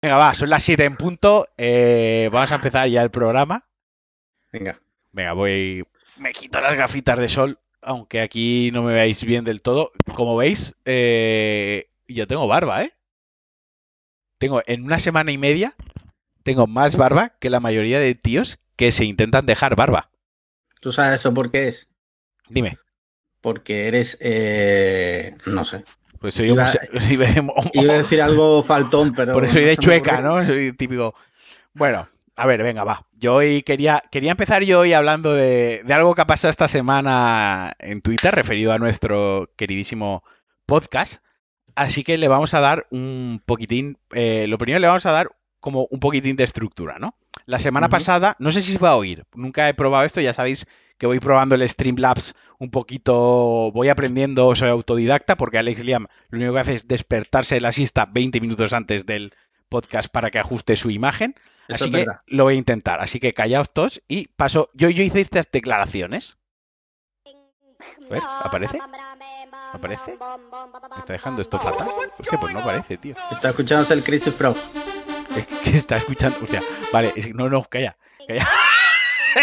Venga, va, son las 7 en punto. eh, vamos a empezar ya el programa. Venga. Venga, voy. Me quito las gafitas de sol, aunque aquí no me veáis bien del todo. Como veis, eh, yo tengo barba, ¿eh? Tengo en una semana y media, tengo más barba que la mayoría de tíos que se intentan dejar barba. ¿Tú sabes eso por qué es? Dime. Porque eres. eh, no sé. Pues soy Iba- homose- Iba a decir algo faltón, pero. Por eso soy de chueca. ¿no? Soy típico. Bueno, a ver, venga, va. Yo hoy quería, quería empezar yo hoy hablando de, de algo que ha pasado esta semana en Twitter, referido a nuestro queridísimo podcast. Así que le vamos a dar un poquitín. eh, lo primero le vamos a dar como un poquitín de estructura, ¿no? La semana pasada, no sé si se va a oír, nunca he probado esto, ya sabéis que voy probando el Streamlabs un poquito, voy aprendiendo, soy autodidacta, porque Alex Liam lo único que hace es despertarse de la siesta 20 minutos antes del podcast para que ajuste su imagen. Eso Así que verdad. lo voy a intentar. Así que callaos todos y paso. Yo, yo hice estas declaraciones. ¿Ves? ¿Aparece? ¿Aparece? ¿Me está dejando esto fatal? Hostia, pues no aparece, tío. Está escuchándose el Crazy Frog. Es que está escuchando. Hostia, vale, es que- no, no, calla. calla.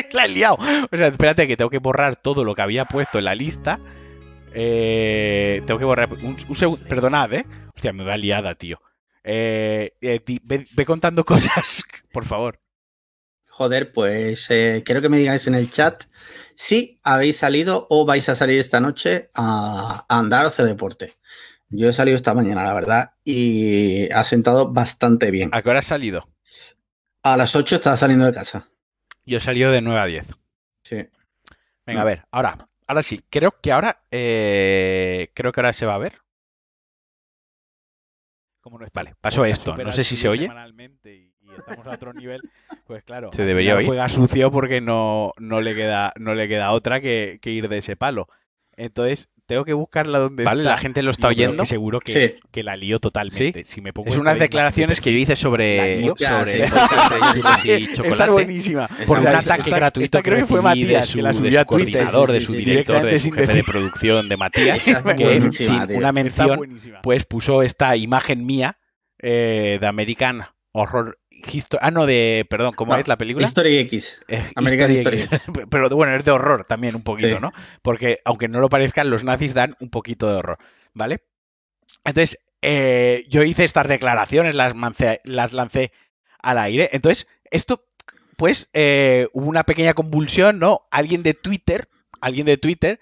la he liado. O sea, espérate que tengo que borrar todo lo que había puesto en la lista. Eh, tengo que borrar. Un, un segundo. Perdonad, ¿eh? Hostia, me va liada, tío. Eh, eh, ve, ve contando cosas, por favor. Joder, pues quiero que me digáis en el chat si habéis salido o vais a salir esta noche a, a andar o hacer deporte. Yo he salido esta mañana, la verdad, y ha sentado bastante bien. ¿A qué hora has salido? A las 8 estaba saliendo de casa. Yo he salido de 9 a 10. Sí. Venga, a ver, ahora, ahora sí, creo que ahora, eh, creo que ahora se va a ver. ¿Cómo no está? Vale, pasó esto, no sé si se oye. Y, estamos a otro nivel, pues claro, Se debería oír. juega sucio porque no, no le queda, no le queda otra que, que ir de ese palo. Entonces, tengo que buscarla donde Vale, está. la gente lo está Yo oyendo. que seguro que, Sí. que la lío totalmente. Si me pongo Es unas declaraciones que yo hice sobre, sobre sí. y Está chocolate. buenísima. Por un ataque gratuito esta creo que fue Matías de que la su, subió de a su Twitter. coordinador, de Sí, su sí, sí, director, de su jefe de producción de Matías, que sin tío. una mención, pues puso esta imagen mía eh, de American Horror Ah, no, de. Perdón, ¿cómo No, es la película? History X. Eh, American History History. X. Pero bueno, es de horror también un poquito, Sí. ¿no? Porque aunque no lo parezcan, los nazis dan un poquito de horror, ¿vale? Entonces, eh, yo hice estas declaraciones, las, mancé- las lancé al aire. Entonces, esto, pues, eh, hubo una pequeña convulsión, ¿no? Alguien de Twitter, alguien de Twitter,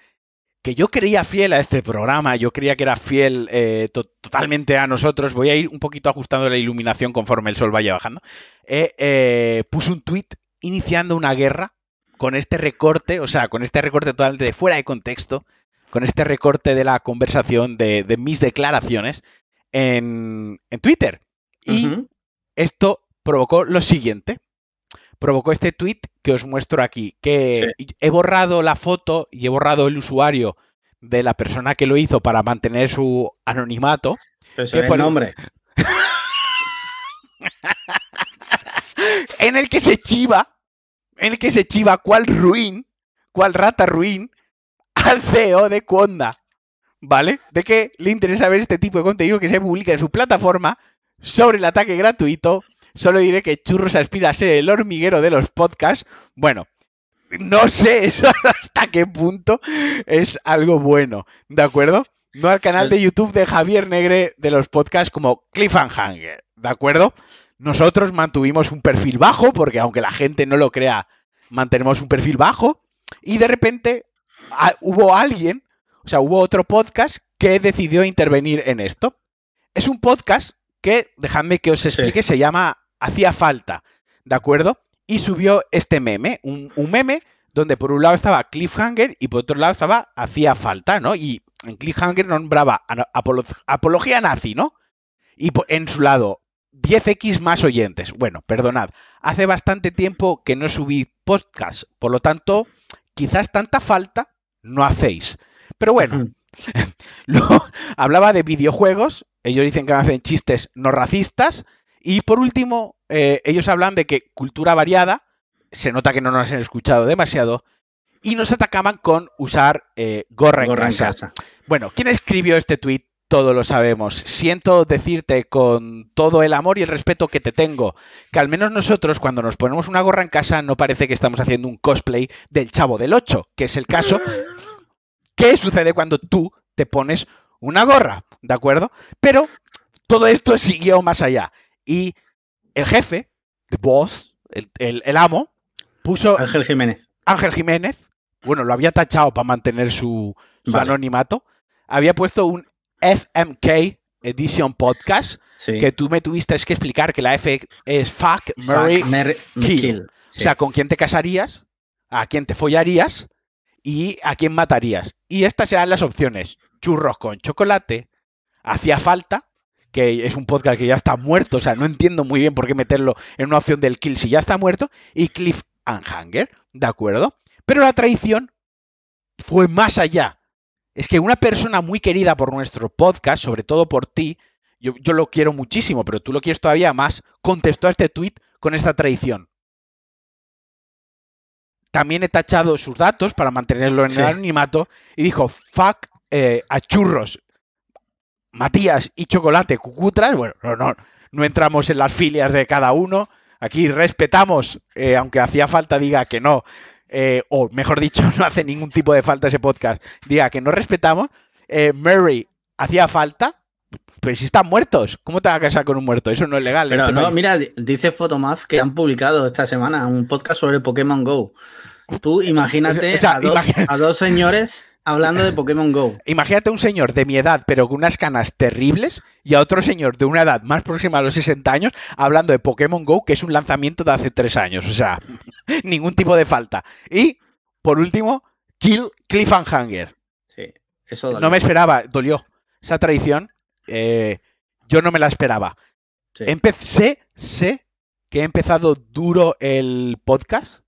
que yo creía fiel a este programa, yo creía que era fiel eh, to- totalmente a nosotros. Voy a ir un poquito ajustando la iluminación conforme el sol vaya bajando. Eh, eh, puso un tweet iniciando una guerra con este recorte, o sea, con este recorte totalmente de fuera de contexto, con este recorte de la conversación de, de mis declaraciones en, en Twitter. Y esto provocó lo siguiente. Provocó este tweet que os muestro aquí, que he borrado la foto y he borrado el usuario de la persona que lo hizo para mantener su anonimato. Pero se ¿Qué ve el nombre. en el que se chiva, en el que se chiva cuál ruin, cuál rata ruin al CEO de Conda, ¿vale? De que le interesa ver este tipo de contenido que se publica en su plataforma sobre el ataque gratuito. Solo diré que Churros aspira a ser el hormiguero de los podcasts. Bueno, no sé eso hasta qué punto es algo bueno, ¿de acuerdo? No al canal de YouTube de Javier Negre de los podcasts como Cliffhanger, ¿de acuerdo? Nosotros mantuvimos un perfil bajo, porque aunque la gente no lo crea, mantenemos un perfil bajo. Y de repente a- hubo alguien, o sea, hubo otro podcast que decidió intervenir en esto. Es un podcast que, dejadme que os explique, se llama Hacía Falta, ¿de acuerdo? Y subió este meme, un, un meme donde por un lado estaba Cliffhanger y por otro lado estaba Hacía Falta, ¿no? Y en Cliffhanger nombraba apolo- apología nazi, ¿no? Y en su lado 10x más oyentes. Bueno, perdonad, hace bastante tiempo que no subí podcast, por lo tanto, quizás tanta falta no hacéis. Pero bueno. Luego hablaba de videojuegos, ellos dicen que me hacen chistes no racistas. Y por último, eh, ellos hablan de que cultura variada, se nota que no nos han escuchado demasiado, y nos atacaban con usar eh, gorra, en Gorra en casa. casa. Bueno, ¿quién escribió este tweet Todo lo sabemos. Siento decirte con todo el amor y el respeto que te tengo, que al menos nosotros cuando nos ponemos una gorra en casa no parece que estamos haciendo un cosplay del Chavo del 8, que es el caso. ¿Qué sucede cuando tú te pones una gorra? ¿De acuerdo? Pero todo esto siguió más allá. Y el jefe, the boss, el, el- el amo, puso Ángel Jiménez. Ángel Jiménez, bueno, lo había tachado para mantener su, su Vale. anonimato, había puesto un FMK Edition Podcast, Sí. que tú me tuviste que explicar que la F es Fuck, Mary, Fuck, Mary, Kill. Kill. o sea, con quién te casarías, a quién te follarías y a quién matarías. Y estas eran las opciones. Churros con chocolate, hacía falta, que es un podcast que ya está muerto, o sea, no entiendo muy bien por qué meterlo en una opción del kill si ya está muerto, y Cliff and Hanger, ¿de acuerdo? Pero la traición fue más allá. Es que una persona muy querida por nuestro podcast, sobre todo por ti, yo, yo lo quiero muchísimo, pero tú lo quieres todavía más, contestó a este tweet con esta traición. También he tachado sus datos para mantenerlo en Sí. el anonimato y dijo, fuck eh, a churros, Matías y Chocolate Cucutras. Bueno, no, no, no entramos en las filias de cada uno. Aquí respetamos, eh, aunque hacía falta diga que no, eh, o mejor dicho, no hace ningún tipo de falta ese podcast, diga que no respetamos. Eh, Murray hacía falta, pero si están muertos, ¿cómo te vas a casar con un muerto? Eso no es legal. Pero este no, país. mira, di- dice Photomaf que han publicado esta semana un podcast sobre Pokémon Go. Tú imagínate O sea, a, dos, imagina- a dos señores hablando de Pokémon Go. Imagínate un señor de mi edad, pero con unas canas terribles, y a otro señor de una edad más próxima a los 60 años, hablando de Pokémon Go, que es un lanzamiento de hace 3 años. O sea, ningún tipo de falta. Y, por último, Kill Cliffhanger. Sí, eso dolió. No me esperaba, dolió. Esa traición, eh, yo no me la esperaba. Sí. Empecé, sé que he empezado duro el podcast.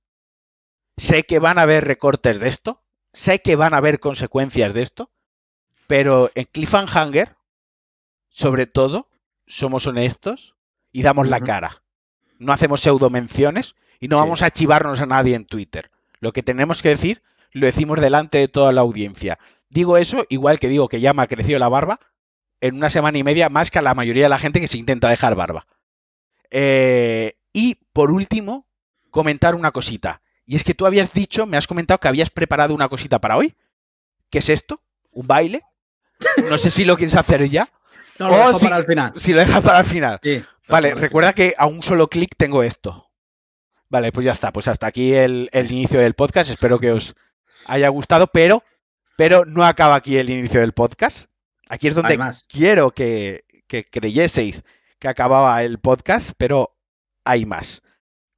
Sé que van a haber recortes de esto. Sé que van a haber consecuencias de esto. Pero en Cliffhanger, sobre todo, somos honestos y damos la cara. No hacemos pseudo menciones y no Sí. vamos a chivarnos a nadie en Twitter. Lo que tenemos que decir, lo decimos delante de toda la audiencia. Digo eso igual que digo que ya me ha crecido la barba en una semana y media más que a la mayoría de la gente que se intenta dejar barba. Eh, y por último, comentar una cosita. Y es que tú habías dicho, me has comentado que habías preparado una cosita para hoy. ¿Qué es esto? ¿Un baile? No sé si lo quieres hacer ya. No, lo Oh, dejo sí. para el final. Si lo dejas para el final. Sí, Vale, recuerda que a un solo clic tengo esto. Vale, pues ya está. Pues hasta aquí el, el inicio del podcast. Espero que os haya gustado, pero, pero no acaba aquí el inicio del podcast. Aquí es donde quiero que, que creyeseis que acababa el podcast, pero hay más.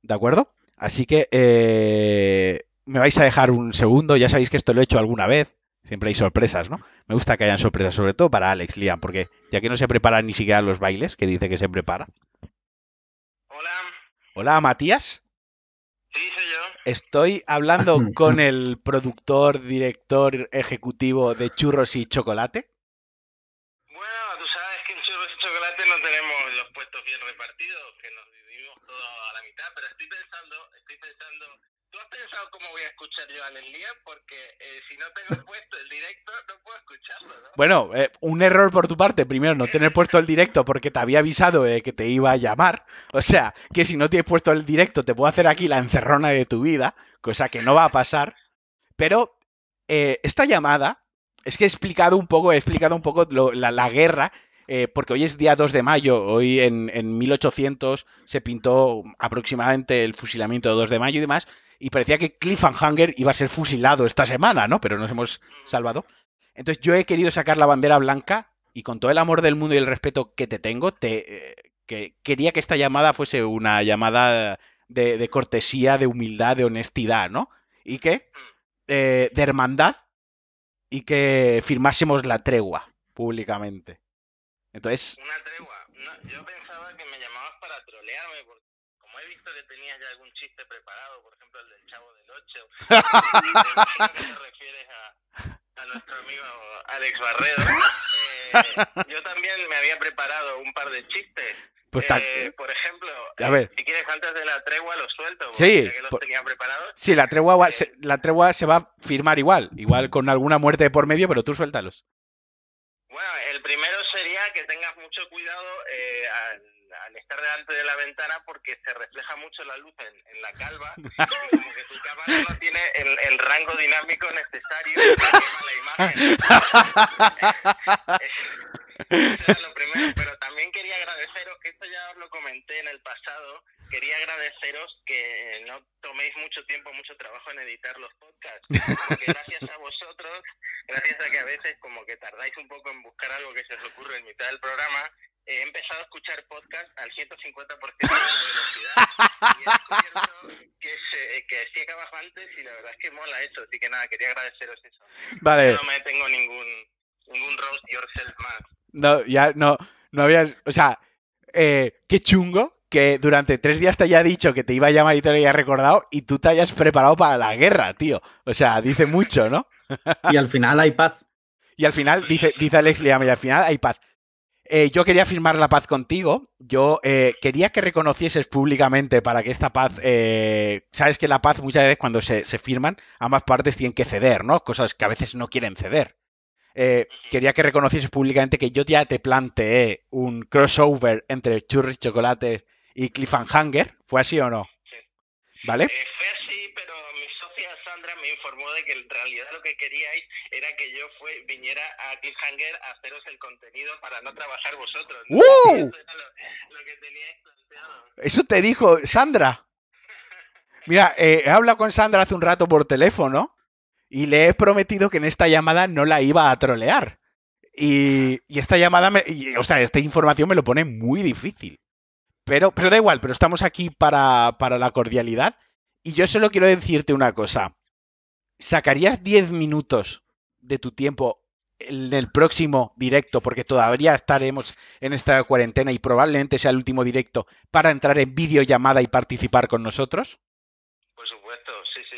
¿De acuerdo? Así que eh, me vais a dejar un segundo. Ya sabéis que esto lo he hecho alguna vez. Siempre hay sorpresas, ¿no? Me gusta que hayan sorpresas, sobre todo para Alex Liam, porque ya que no se preparan ni siquiera los bailes, que dice que se prepara. Hola, Hola, Matías. sí, soy yo. Estoy hablando con el productor, director ejecutivo de Churros y Chocolate. Bueno, tú sabes que en churros y chocolate no tenemos los puestos bien repartidos, que nos dividimos todo a la mitad, pero estoy pensando, estoy pensando, ¿tú has pensado cómo voy a escuchar yo a Leslie? Porque eh, si no Bueno, eh, un error por tu parte. Primero, no tener puesto el directo porque te había avisado de que te iba a llamar. O sea, que si no tienes puesto el directo, te puedo hacer aquí la encerrona de tu vida, cosa que no va a pasar. Pero eh, esta llamada, es que he explicado un poco, he explicado un poco la guerra, eh, porque hoy es día 2 de mayo, hoy en, en 1800 se pintó aproximadamente el fusilamiento de 2 de mayo y demás, y parecía que Cliffhanger iba a ser fusilado esta semana, ¿no? Pero nos hemos salvado. Entonces yo he querido sacar la bandera blanca y con todo el amor del mundo y el respeto que te tengo, te, eh, que quería que esta llamada fuese una llamada de, de cortesía, de humildad, de honestidad, ¿no? Y que eh, de hermandad y que firmásemos la tregua públicamente. Entonces, Una tregua. No, yo pensaba que me llamabas para trolearme, porque como he visto que tenías ya algún chiste preparado, por ejemplo el del Chavo del 8, me imagino que te refieres a, a nuestro amigo Alex Barredo. Eh, yo también me había preparado un par de chistes. pues Eh, por ejemplo, A eh, ver. si quieres antes de la tregua los suelto, porque Sí, que los por- tenía preparados. sí, la tregua, va- se, la tregua se va a firmar igual, igual con alguna muerte de por medio, pero tú suéltalos. Bueno, el primero sería que tengas mucho cuidado eh, al estar delante de la ventana porque se refleja mucho la luz en, en la calva y como que tu cámara no tiene el, el rango dinámico necesario para la imagen. Eso era lo primero, pero también quería agradeceros, que esto ya os lo comenté en el pasado, quería agradeceros que no toméis mucho tiempo, mucho trabajo en editar los podcasts, porque gracias a vosotros, gracias a que a veces como que tardáis un poco en buscar algo que se os ocurre en mitad del programa, he empezado a escuchar podcast al 150% de la velocidad y he descubierto que, se, que sí acabas antes y la verdad es que mola eso, así que nada, quería agradeceros eso. Vale, No me tengo ningún ningún roast yourself más. no, ya no, no habías, o sea, eh, qué chungo que durante tres días te haya dicho que te iba a llamar y te lo haya recordado y tú te hayas preparado para la guerra, tío. O sea, dice mucho, ¿no? Y al final hay paz. Y al final, dice, dice Alex Liam, y al final hay paz. Eh, yo quería firmar la paz contigo. Yo eh, quería que reconocieses públicamente para que esta paz. eh, Sabes que la paz muchas veces cuando se, se firman, ambas partes tienen que ceder, ¿no? Cosas que a veces no quieren ceder. Quería que reconocieses públicamente que yo ya te planteé un crossover entre churros y chocolate y Cliffhanger. ¿Fue así o no? Sí. ¿Vale? Eh, fue así, pero mi socia Sandra me informó de que en realidad lo que queríais era que yo fue, viniera a Cliffhanger a haceros el contenido para no trabajar vosotros. ¿no? ¡Uh! Eso era lo, lo que teníais planteado. Eso te dijo Sandra. Mira, eh, he hablado con Sandra hace un rato por teléfono y le he prometido que en esta llamada no la iba a trolear. Y, y esta llamada, me, y, o sea, esta información me lo pone muy difícil. Pero, pero da igual, pero estamos aquí para, para la cordialidad. Y yo solo quiero decirte una cosa. ¿Sacarías 10 minutos de tu tiempo en el próximo directo, porque todavía estaremos en esta cuarentena y probablemente sea el último directo, para entrar en videollamada y participar con nosotros? Por supuesto, sí, sí.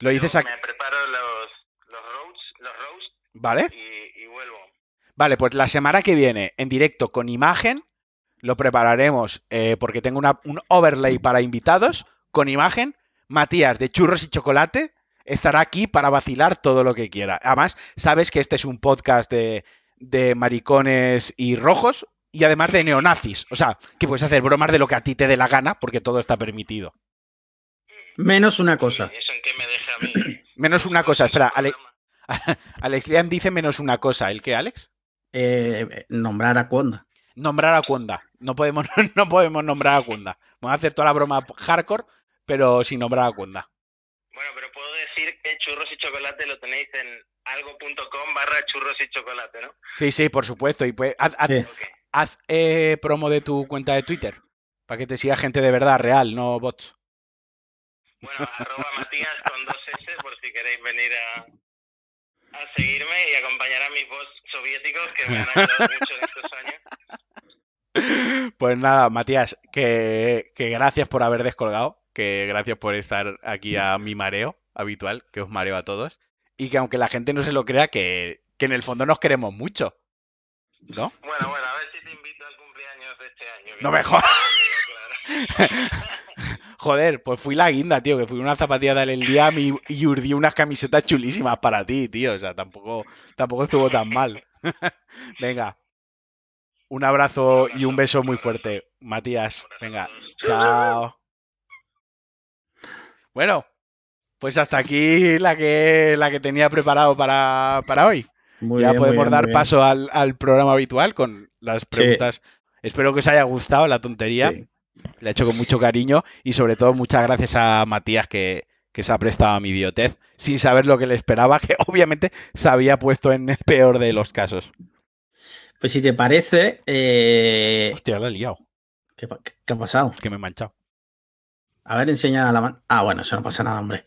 Lo dices aquí, Me preparo los, los roasts, los ¿vale? y, y vuelvo. Vale, pues la semana que viene, en directo con imagen, lo prepararemos eh, porque tengo una- un overlay para invitados con imagen. Matías de Churros y Chocolate estará aquí para vacilar todo lo que quiera. Además, sabes que este es un podcast de, de maricones y rojos y además de neonazis. O sea, que puedes hacer bromas de lo que a ti te dé la gana porque todo está permitido. Menos una cosa. ¿Y ¿Eso en qué me deja a mí? Menos una cosa, espera, Ale-. Alex Liam dice menos una cosa. ¿El qué, Alex? Eh, nombrar a Conda. Nombrar a Kunda. No podemos, no podemos nombrar a Kunda. Vamos a hacer toda la broma hardcore, pero sin nombrar a Kunda. Bueno, pero puedo decir que churros y chocolate lo tenéis en algo.com barra churros y chocolate, ¿no? Sí, sí, por supuesto. Y pues haz, haz- Sí. Ok. haz, eh, promo de tu cuenta de Twitter. Para que te siga gente de verdad, real, no bots. Bueno, arroba Matías con dos S por si queréis venir a, a seguirme y acompañar a mis bots soviéticos que me han ayudado mucho en estos años. Pues nada, Matías, que, que gracias por haber descolgado. Que gracias por estar aquí a mi mareo habitual, que os mareo a todos. Y que aunque la gente no se lo crea, que, que en el fondo nos queremos mucho. ¿No? Bueno, bueno, a ver si te invito al cumpleaños de este año. No me jodas. Joder, pues fui la guinda, tío, que fui una zapatilla del día y, y urdí unas camisetas chulísimas para ti, tío. O sea, tampoco, tampoco estuvo tan mal. Venga. Un abrazo y un beso muy fuerte, Matías. Venga, chao. Bueno, pues hasta aquí la que, la que tenía preparado para, para hoy. Muy ya bien, podemos bien, dar paso al, al programa habitual con las preguntas. Espero que os haya gustado la tontería. Sí. La he hecho con mucho cariño y sobre todo muchas gracias a Matías que, que se ha prestado a mi idiotez sin saber lo que le esperaba, que obviamente se había puesto en el peor de los casos. Pues si te parece, eh, Hostia, la he liado, ¿qué, ha pasado? que me he manchado. A ver, enseña la mano. Ah, bueno, eso no pasa nada, hombre.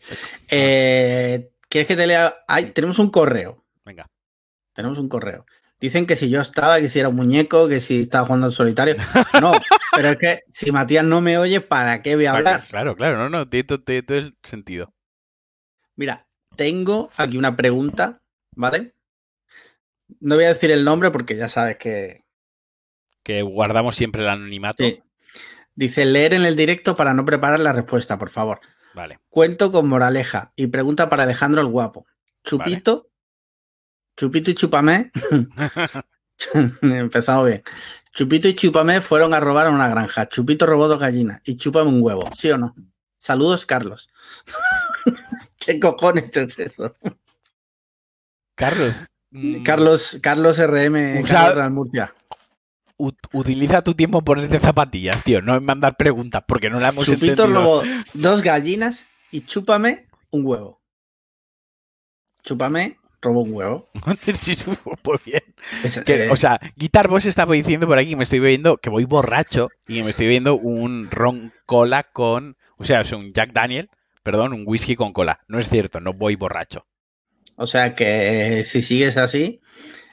Eh, ¿Quieres que te lea? Ay, tenemos un correo. Venga. Tenemos un correo. Dicen que si yo estaba, que si era un muñeco, que si estaba jugando al solitario. No, pero es que si Matías no me oye, ¿para qué voy a hablar? Claro, claro, no, no, tiene todo el sentido. Mira, tengo aquí una pregunta, ¿vale? No voy a decir el nombre porque ya sabes que. Que guardamos siempre el anonimato. Sí. Dice leer en el directo para no preparar la respuesta, por favor. Vale. Cuento con moraleja y pregunta para Alejandro el Guapo. Chupito, Chupito y Chupamé Empezamos bien. Chupito y Chúpame fueron a robar a una granja. Chupito robó dos gallinas y Chúpame un huevo, ¿sí o no? Saludos, Carlos. ¿Qué cojones es eso? Carlos. Mm, Carlos, Carlos RM, Usa- Carlos Real Murcia. ut- utiliza tu tiempo en ponerte zapatillas, tío, no en mandar preguntas, porque no la hemos Chupito entendido. robó dos gallinas y Chúpame un huevo. Chúpame robó un huevo. Sí, Muy bien. Es- Que, eh, o sea, Guitar Boss estaba diciendo por aquí que me estoy bebiendo, que voy borracho y que me estoy bebiendo un ron cola con, o sea, es un Jack Daniel, perdón, un whisky con cola. No es cierto, no voy borracho. O sea que eh, si sigues así,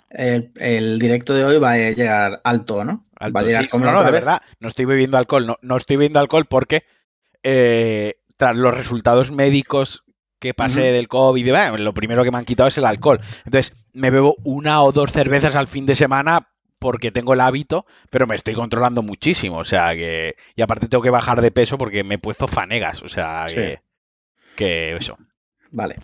el, el directo de hoy va a llegar alto, ¿no? Alto, va a llegar sí. como no, no, de vez. verdad, no estoy bebiendo alcohol, no, no estoy bebiendo alcohol porque eh, tras los resultados médicos que pasé del COVID, bueno, lo primero que me han quitado es el alcohol. Entonces, me bebo una o dos cervezas al fin de semana porque tengo el hábito, pero me estoy controlando muchísimo, o sea que... Y aparte tengo que bajar de peso porque me he puesto fanegas, o sea Sí. que... Que eso. Vale.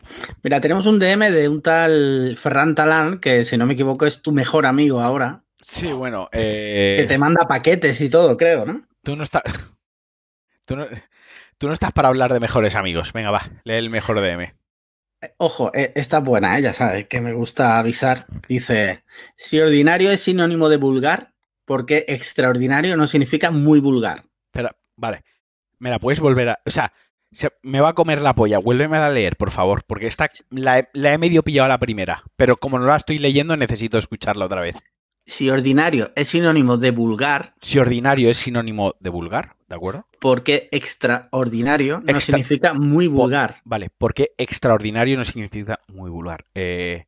Mira, tenemos un DM de un tal Ferran Talán, que si no me equivoco es tu mejor amigo ahora, Sí, bueno, que eh, te manda paquetes y todo, creo, ¿no? tú no estás... Tú no, tú no estás para hablar de mejores amigos. Venga, va, lee el mejor DM. Eh, Ojo, eh, esta es buena, ¿eh? ya sabes, que me gusta avisar. Dice, si ordinario es sinónimo de vulgar, ¿por qué extraordinario no significa muy vulgar? Espera, vale. ¿Me la puedes volver a.? O sea, se- me va a comer la polla. Vuélvemela a leer, por favor. Porque esta la, he- la he medio pillado a la primera. Pero como no la estoy leyendo, necesito escucharla otra vez. Si ordinario es sinónimo de vulgar, Si ordinario es sinónimo de vulgar, ¿de acuerdo? ¿por qué extraordinario no Extra- significa muy vulgar? Vale, porque extraordinario no significa muy vulgar. Eh,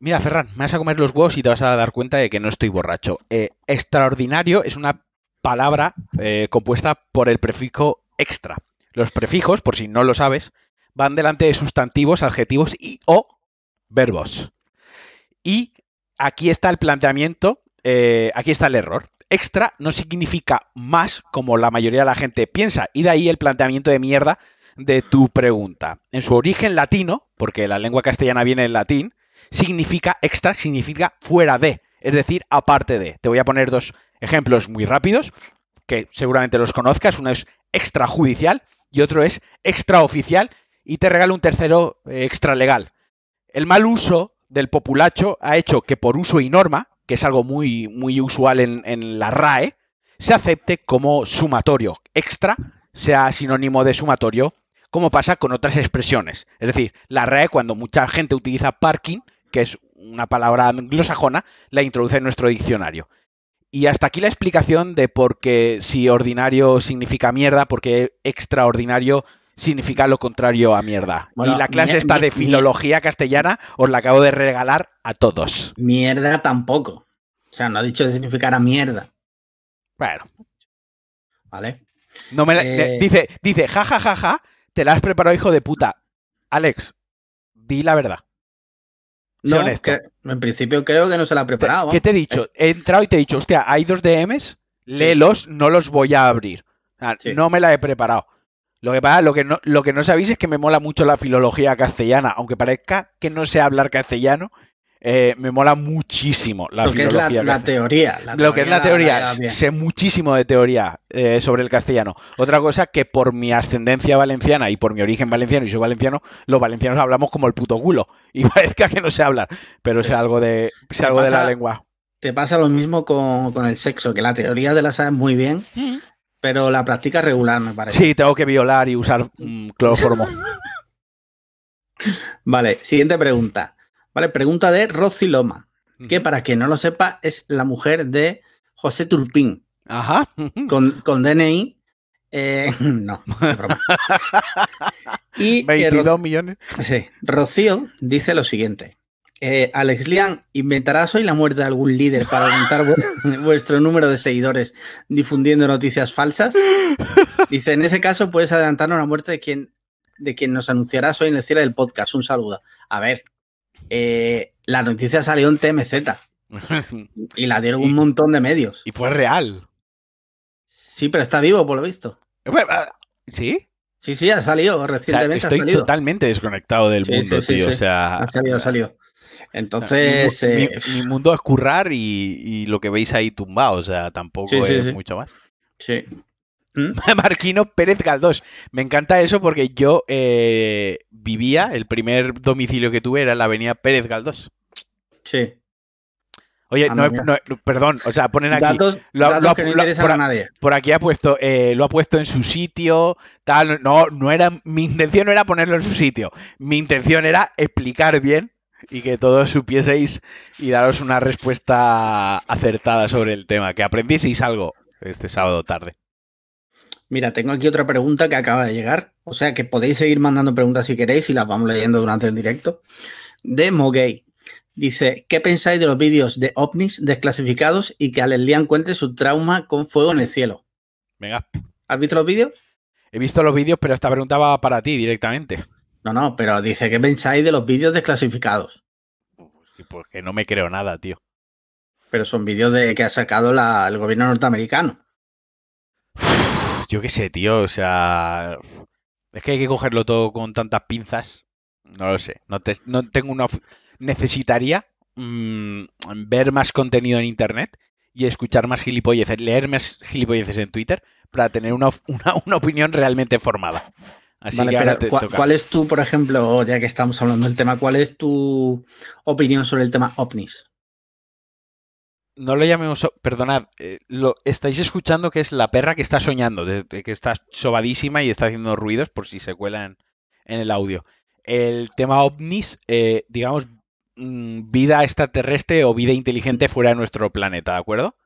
Mira, Ferran, me vas a comer los huevos y te vas a dar cuenta de que no estoy borracho. Eh, extraordinario es una palabra eh, compuesta por el prefijo extra. Los prefijos, por si no lo sabes, van delante de sustantivos, adjetivos y o verbos. Y aquí está el planteamiento, eh, aquí está el error. Extra no significa más como la mayoría de la gente piensa. Y de ahí el planteamiento de mierda de tu pregunta. En su origen latino, porque la lengua castellana viene en latín, significa extra, significa fuera de, es decir, aparte de. Te voy a poner dos ejemplos muy rápidos, que seguramente los conozcas. Uno es extrajudicial y otro es extraoficial. Y te regalo un tercero eh, extralegal. El mal uso del populacho ha hecho que por uso y norma, que es algo muy, muy usual en, en la RAE, se acepte como sumatorio. Extra sea sinónimo de sumatorio, como pasa con otras expresiones. Es decir, la RAE, cuando mucha gente utiliza parking, que es una palabra anglosajona, la introduce en nuestro diccionario. Y hasta aquí la explicación de por qué si ordinario significa mierda, porque extraordinario significa lo contrario a mierda. Bueno, y la clase esta de filología castellana os la acabo de regalar a todos. Mierda tampoco. O sea, no ha dicho que significara mierda, Bueno, ¿vale? no me la- Eh. dice, dice, ja, ja, ja, ja, te la has preparado, hijo de puta. Alex, di la verdad. No, que- en principio creo que no se la ha preparado. ¿Qué te he dicho? He entrado y te he dicho, hostia, hay dos DMs, léelos, no los voy a abrir. O sea, Sí. No me la he preparado. Lo que pasa, lo que, no, lo que no sabéis es que me mola mucho la filología castellana, aunque parezca que no sé hablar castellano, eh, me mola muchísimo la Lo que es la, filología teoría. la Lo que es la teoría, sé muchísimo de teoría eh, sobre el castellano. Otra cosa que por mi ascendencia valenciana y por mi origen valenciano y soy valenciano, los valencianos hablamos como el puto culo. Y parezca que no sé hablar, pero sé Sí. algo de, sé ¿Qué algo de la lengua. Te pasa lo mismo con, con el sexo, que la teoría te la sabes muy bien, pero la práctica regular, me parece. Sí, tengo que violar y usar mm, cloroformo. Vale, siguiente pregunta. Vale, pregunta de Rosy Loma, que para quien no lo sepa es la mujer de José Turpín, Ajá. con, con DNI. eh, no, broma. Y eh, 22 Ro- millones. sí, Rocío dice lo siguiente. Eh, Alex Lian, ¿inventarás hoy la muerte de algún líder para aumentar vu- vuestro número de seguidores difundiendo noticias falsas? Dice, en ese caso puedes adelantarnos la muerte de quien, de quien nos anunciarás hoy en el cierre del podcast. Un saludo. A ver, eh, la noticia salió en TMZ y la dieron Y- un montón de medios. y fue real. Sí, pero está vivo, por lo visto. Bueno, ah, ¿Sí? Sí, sí, ha salido O sea, recientemente. ha estoy salido. totalmente desconectado del Sí, mundo, sí, sí, tío. O sea, Ha salido, ha salido. Entonces, mi, eh, mi- mi mundo es currar y, y lo que veis ahí tumbado, o sea, tampoco es mucho más. sí. ¿Mm? Marquino Pérez Galdós. Me encanta eso porque yo eh, vivía, el primer domicilio que tuve era en la avenida Pérez Galdós. Sí. Oye, Ah, no, perdón, o sea, ponen aquí. Datos, lo datos lo que no interesan por a- nadie. Por aquí ha puesto, eh, lo ha puesto en su sitio, tal. No, no era, mi intención no era ponerlo en su sitio. Mi intención era explicar bien y que todos supieseis y daros una respuesta acertada sobre el tema, que aprendieseis algo este sábado tarde. Mira, tengo aquí otra pregunta que acaba de llegar. O sea que podéis seguir mandando preguntas si queréis y las vamos leyendo durante el directo. De Mogay. Dice, ¿qué pensáis de los vídeos de ovnis desclasificados y que Alex Lian cuente su trauma con fuego en el cielo? Venga, ¿Has visto los vídeos? he visto los vídeos, pero esta pregunta va para ti directamente. No, no, pero dice, ¿qué pensáis de los vídeos desclasificados? Porque no me creo nada, tío. Pero son vídeos de que ha sacado la- el gobierno norteamericano. Yo qué sé, tío, o sea... Es que hay que cogerlo todo con tantas pinzas. No lo sé. No, te- no tengo una... Necesitaría mm, ver más contenido en Internet y escuchar más gilipolleces, leer más gilipolleces en Twitter para tener una, una, una opinión realmente formada. Así Vale, que ahora pero te ¿cuál, toca. cuál es tu, por ejemplo, ya que estamos hablando del tema, cuál es tu opinión sobre el tema ovnis? No lo llamemos... Perdonad, eh, lo estáis escuchando que es la perra que está soñando, de- de que está sobadísima y está haciendo ruidos por si se cuela en, el audio. El tema ovnis, eh, digamos, mm, vida extraterrestre o vida inteligente fuera de nuestro planeta, ¿de acuerdo?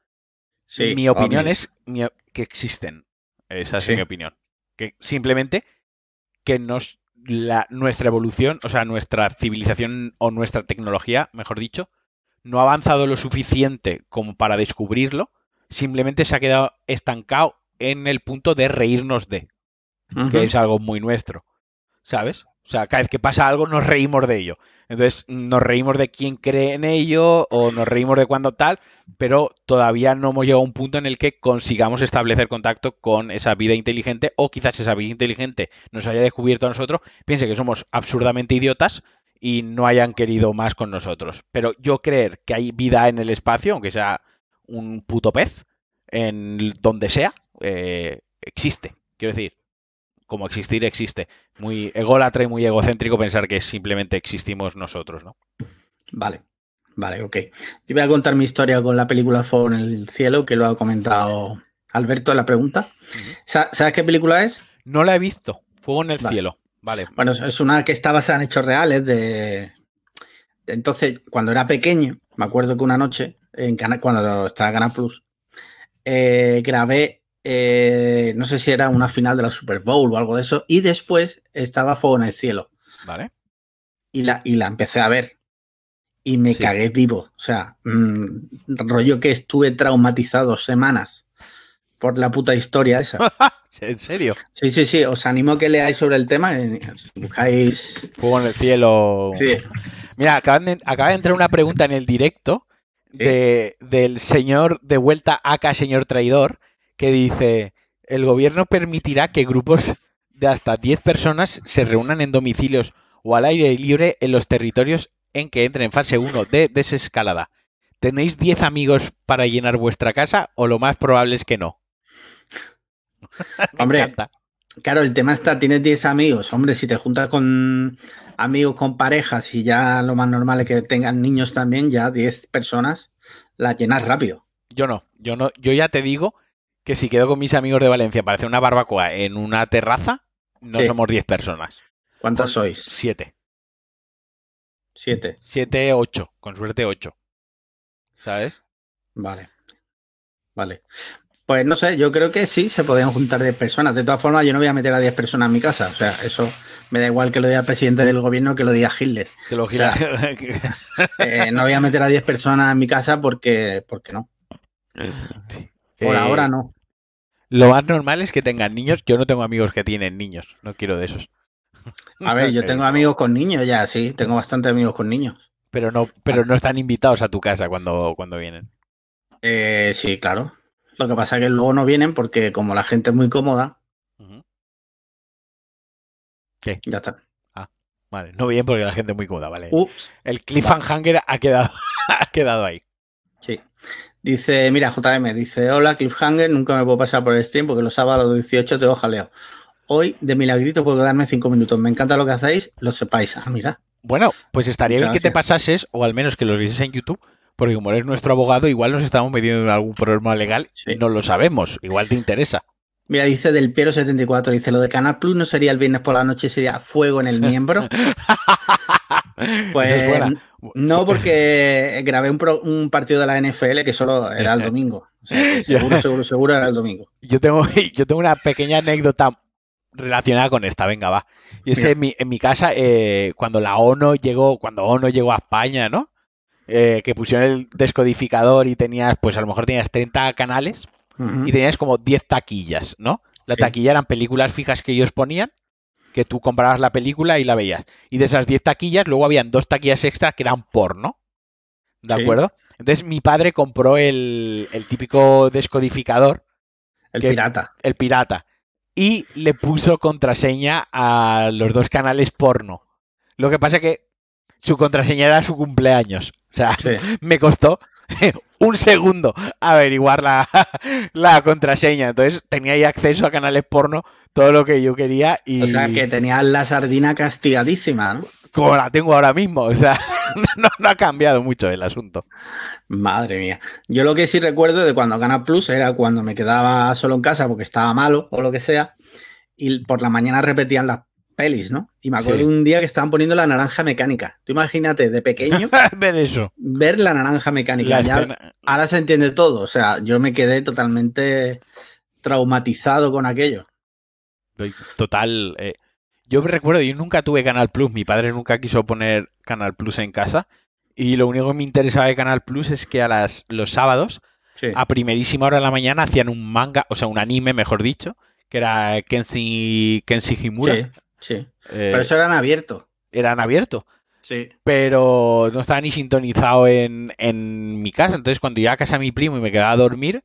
Sí, mi opinión ovnis. es mi que existen. Esa es Sí. mi opinión. Que simplemente que nos la, nuestra evolución, o sea, nuestra civilización o nuestra tecnología, mejor dicho, no ha avanzado lo suficiente como para descubrirlo, simplemente se ha quedado estancado en el punto de reírnos de, que es algo muy nuestro, ¿sabes? O sea, cada vez que pasa algo nos reímos de ello. Entonces, nos reímos de quién cree en ello o nos reímos de cuando tal, pero todavía no hemos llegado a un punto en el que consigamos establecer contacto con esa vida inteligente o quizás esa vida inteligente nos haya descubierto a nosotros, piense que somos absurdamente idiotas y no hayan querido más con nosotros. Pero yo creer que hay vida en el espacio, aunque sea un puto pez, en donde sea, eh, existe. Quiero decir, como existir existe. Muy ególatra y muy egocéntrico pensar que simplemente existimos nosotros, ¿no? Vale, vale, ok. Yo voy a contar mi historia con la película Fuego en el cielo, que lo ha comentado Alberto en la pregunta. Sa- ¿Sabes qué película es? No la he visto. Fuego en el Vale. cielo. Vale. Bueno, es una que está basada en hechos reales de... Entonces, cuando era pequeño, me acuerdo que una noche, en Cana- cuando estaba en Canal Plus, eh, grabé, eh, no sé si era una final de la Super Bowl o algo de eso, y después estaba Fuego en el cielo. Vale. y la, y la empecé a ver. Y me Sí. cagué vivo. O sea, mm, rollo que estuve traumatizado semanas por la puta historia esa. ¿En serio? Sí, sí, sí. Os animo a que leáis sobre el tema. Buscáis. Fuego en el cielo. Sí. Mira, acaban de- acaba de entrar una pregunta en el directo de- del señor de vuelta acá, señor traidor, que dice, el gobierno permitirá que grupos de hasta 10 personas se reúnan en domicilios o al aire libre en los territorios en que entren en fase 1 de desescalada. ¿Tenéis 10 amigos para llenar vuestra casa o lo más probable es que no? Me Hombre, encanta. Claro, el tema está, tienes 10 amigos. Hombre, si te juntas con amigos, con parejas y ya lo más normal es que tengan niños también, ya 10 personas la llenas rápido. Yo no, yo no, yo ya te digo que si quedo con mis amigos de Valencia para hacer una barbacoa en una terraza, no Sí. somos 10 personas. ¿Cuántos sois? 7. Siete. 7, 8. Con suerte 8. ¿Sabes? Vale. Vale. Pues no sé, yo creo que sí se podrían juntar 10 personas. De todas formas, yo no voy a meter a 10 personas en mi casa. O sea, eso me da igual que lo diga el presidente del gobierno que lo diga Hitler. Que lo gira. Eh, no voy a meter a 10 personas en mi casa porque, porque no. Por Eh, ahora no. Lo más normal es que tengan niños. Yo no tengo amigos que tienen niños. No quiero de esos. A ver, yo tengo amigos con niños ya, sí. Tengo bastantes amigos con niños. Pero no, pero no están invitados a tu casa cuando, cuando vienen. Eh, sí, claro. Lo que pasa es que luego no vienen porque como la gente es muy cómoda, Ujú. ya está. Vale, no bien porque la gente es muy cómoda, vale. Ups. El cliffhanger ha quedado, ha quedado ahí. Sí. Dice, mira, JM, dice, hola, Cliffhanger, nunca me puedo pasar por el stream porque los sábados a los 18 te jaleo. Hoy, de milagrito, puedo darme 5 minutos. Me encanta lo que hacéis, lo sepáis. Ah, mira. Bueno, pues estaría Muchas bien que te pasases, o al menos que los vieses en YouTube, porque como eres nuestro abogado, igual nos estamos metiendo en algún problema legal Sí. y no lo sabemos. Igual te interesa. Mira, dice del Piero 74, dice, lo de Canal Plus no sería el viernes por la noche, sería fuego en el miembro. Pues es buena. no, porque grabé un, pro- un partido de la NFL que solo era el domingo. O sea, que seguro, seguro, seguro era el domingo. Yo tengo, yo tengo una pequeña anécdota relacionada con esta, venga, va. Y es en mi, en mi casa, eh, cuando la ONU llegó, cuando ONU llegó a España, ¿no? Eh, que pusieron el descodificador y tenías, pues a lo mejor tenías 30 canales y tenías como 10 taquillas, ¿no? La Sí. taquilla eran películas fijas que ellos ponían, que tú comprabas la película y la veías. Y de esas 10 taquillas, luego habían dos taquillas extras que eran porno. ¿De Sí. acuerdo? Entonces mi padre compró el, el típico descodificador, El que- pirata. el pirata, y le puso contraseña a los dos canales porno. Lo que pasa que su contraseña era su cumpleaños. O sea, Sí. me costó un segundo averiguar la, la contraseña. Entonces tenía ahí acceso a canales porno, todo lo que yo quería y O sea, que tenías la sardina castigadísima, ¿no? como la tengo ahora mismo. O sea, no, no ha cambiado mucho el asunto. Madre mía. Yo lo que sí recuerdo de cuando Canal Plus era cuando me quedaba solo en casa porque estaba malo o lo que sea, y por la mañana repetían las pelis, ¿no? Y me acuerdo Sí. de un día que estaban poniendo la naranja mecánica. Tú imagínate, de pequeño, Ver eso. ver la naranja mecánica. La Ya- ahora se entiende todo. O sea, yo me quedé totalmente traumatizado con aquello. Total. eh, yo me recuerdo, yo nunca tuve Canal Plus, mi padre nunca quiso poner Canal Plus en casa. Y lo único que me interesaba de Canal Plus es que a las, los sábados, Sí. a primerísima hora de la mañana, hacían un manga, o sea, un anime, mejor dicho, que era Kenshi, Kenshi Himura. sí, sí. Eh, Pero eso eran abiertos. Eran abiertos, Sí. pero no estaba ni sintonizado en, en mi casa. Entonces, cuando iba a casa de mi primo y me quedaba a dormir,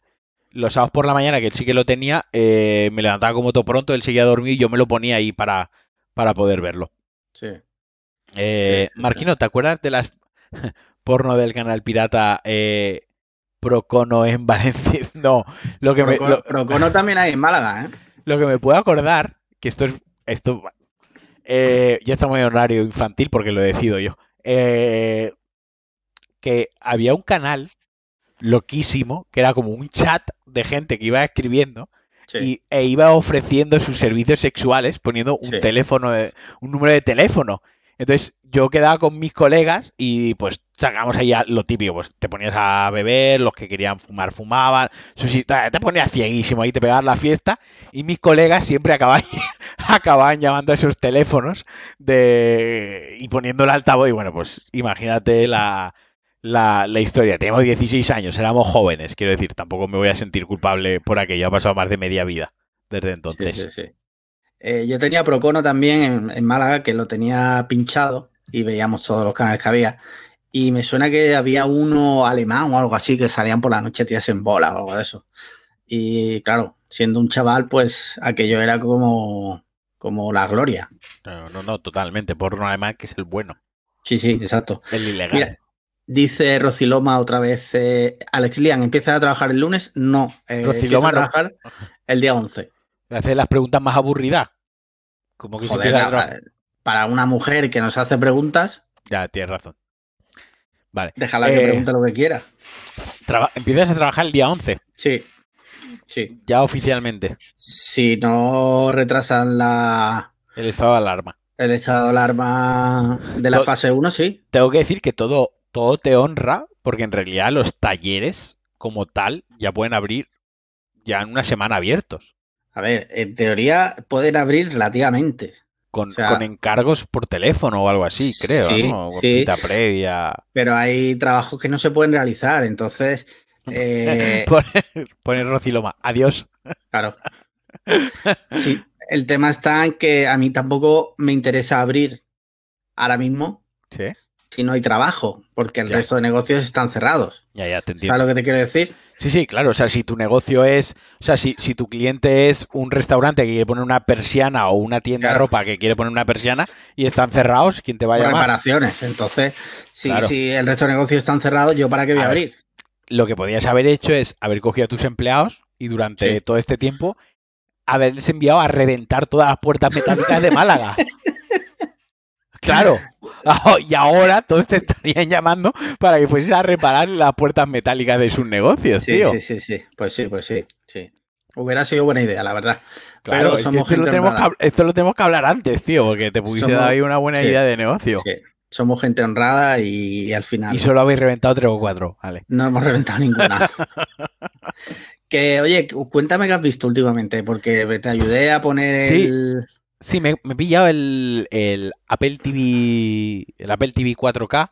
los sábados por la mañana, que él sí que lo tenía, eh, me levantaba como todo pronto, él seguía dormido y yo me lo ponía ahí para, para poder verlo. Sí. Eh, Sí, Marquino, ¿te acuerdas de las porno del canal pirata eh, Procono en Valencia? No, lo que, me, Procono, lo, Procono también hay en Málaga, ¿eh? lo que me puedo acordar, que esto es, esto eh, ya estamos en horario infantil porque lo decido yo, eh, que había un canal loquísimo que era como un chat de gente que iba escribiendo Sí. y, e iba ofreciendo sus servicios sexuales poniendo un Sí. teléfono, un número de teléfono. Entonces yo quedaba con mis colegas y pues sacamos ahí a lo típico, pues te ponías a beber, los que querían fumar fumaban, te ponías cieguísimo ahí, te pegabas la fiesta y mis colegas siempre acababan, acababan llamando a esos teléfonos de y poniendo el altavoz y bueno, pues imagínate la, la, la historia. Teníamos 16 años, éramos jóvenes, quiero decir, tampoco me voy a sentir culpable por aquello, ha pasado más de media vida desde entonces. Sí, sí, sí. Eh, yo tenía Procono también en, en Málaga, que lo tenía pinchado y veíamos todos los canales que había. Y me suena que había uno alemán o algo así que salían por la noche tías en bola o algo de eso. Y claro, siendo un chaval, pues aquello era como, como la gloria. No, no, no, totalmente. Porno alemán que es el bueno, Sí, sí, exacto. el ilegal. Mira, dice Rociloma otra vez, eh, Alex Lian, ¿empieza a trabajar el lunes? No, eh, Rociloma a no. trabajar el día 11. Me hace las preguntas más aburridas. Como que Joder, la- para una mujer que nos hace preguntas, Ya, tienes razón. Vale. déjala que Eh, pregunte lo que quiera. Empiezas a trabajar el día 11, Sí, sí. ya oficialmente. Si no retrasan la, El estado de alarma. el estado de alarma de la fase 1, sí. Tengo que decir que todo, todo te honra, porque en realidad los talleres, como tal, ya pueden abrir ya en una semana abiertos. A ver, en teoría pueden abrir relativamente. Con, O sea- con encargos por teléfono o algo así, creo, Sí, ¿no? Con sí. cita previa. Pero hay trabajos que no se pueden realizar. Entonces, eh, Pone, pone Rociloma. Adiós. claro. Sí, el tema está en que a mí tampoco me interesa abrir ahora mismo. Sí. Si no hay trabajo, porque el Ya. resto de negocios están cerrados. Ya, ya, te ¿Sabes entiendo. lo que te quiero decir? Sí, sí, claro. O sea, si tu negocio es. O sea, si, si tu cliente es un restaurante que quiere poner una persiana o una tienda de ropa que quiere poner una persiana y están cerrados, ¿quién te va a llamar? reparaciones. Entonces, si, Claro. si el resto de negocios están cerrados, ¿yo para qué voy a, A ver, abrir? Lo que podías haber hecho es haber cogido a tus empleados y durante Sí. todo este tiempo haberles enviado a reventar todas las puertas metálicas de Málaga. Claro. Y ahora todos te estarían llamando para que fueses a reparar las puertas metálicas de sus negocios, Sí, tío. sí, sí, sí. Pues sí, pues sí, sí. Hubiera sido buena idea, la verdad. Claro, Pero es que somos esto, lo gente honrada. hab- esto lo tenemos que hablar antes, tío, porque te pudiese Somos- dar ahí una buena sí, idea de negocio. Sí. Somos gente honrada y, al final Y solo habéis reventado tres o cuatro. Vale. no hemos reventado ninguna. que, oye, cu- cuéntame qué has visto últimamente, porque te ayudé a poner Sí. el. Sí, me, me he pillado el, el Apple TV, el Apple TV 4K,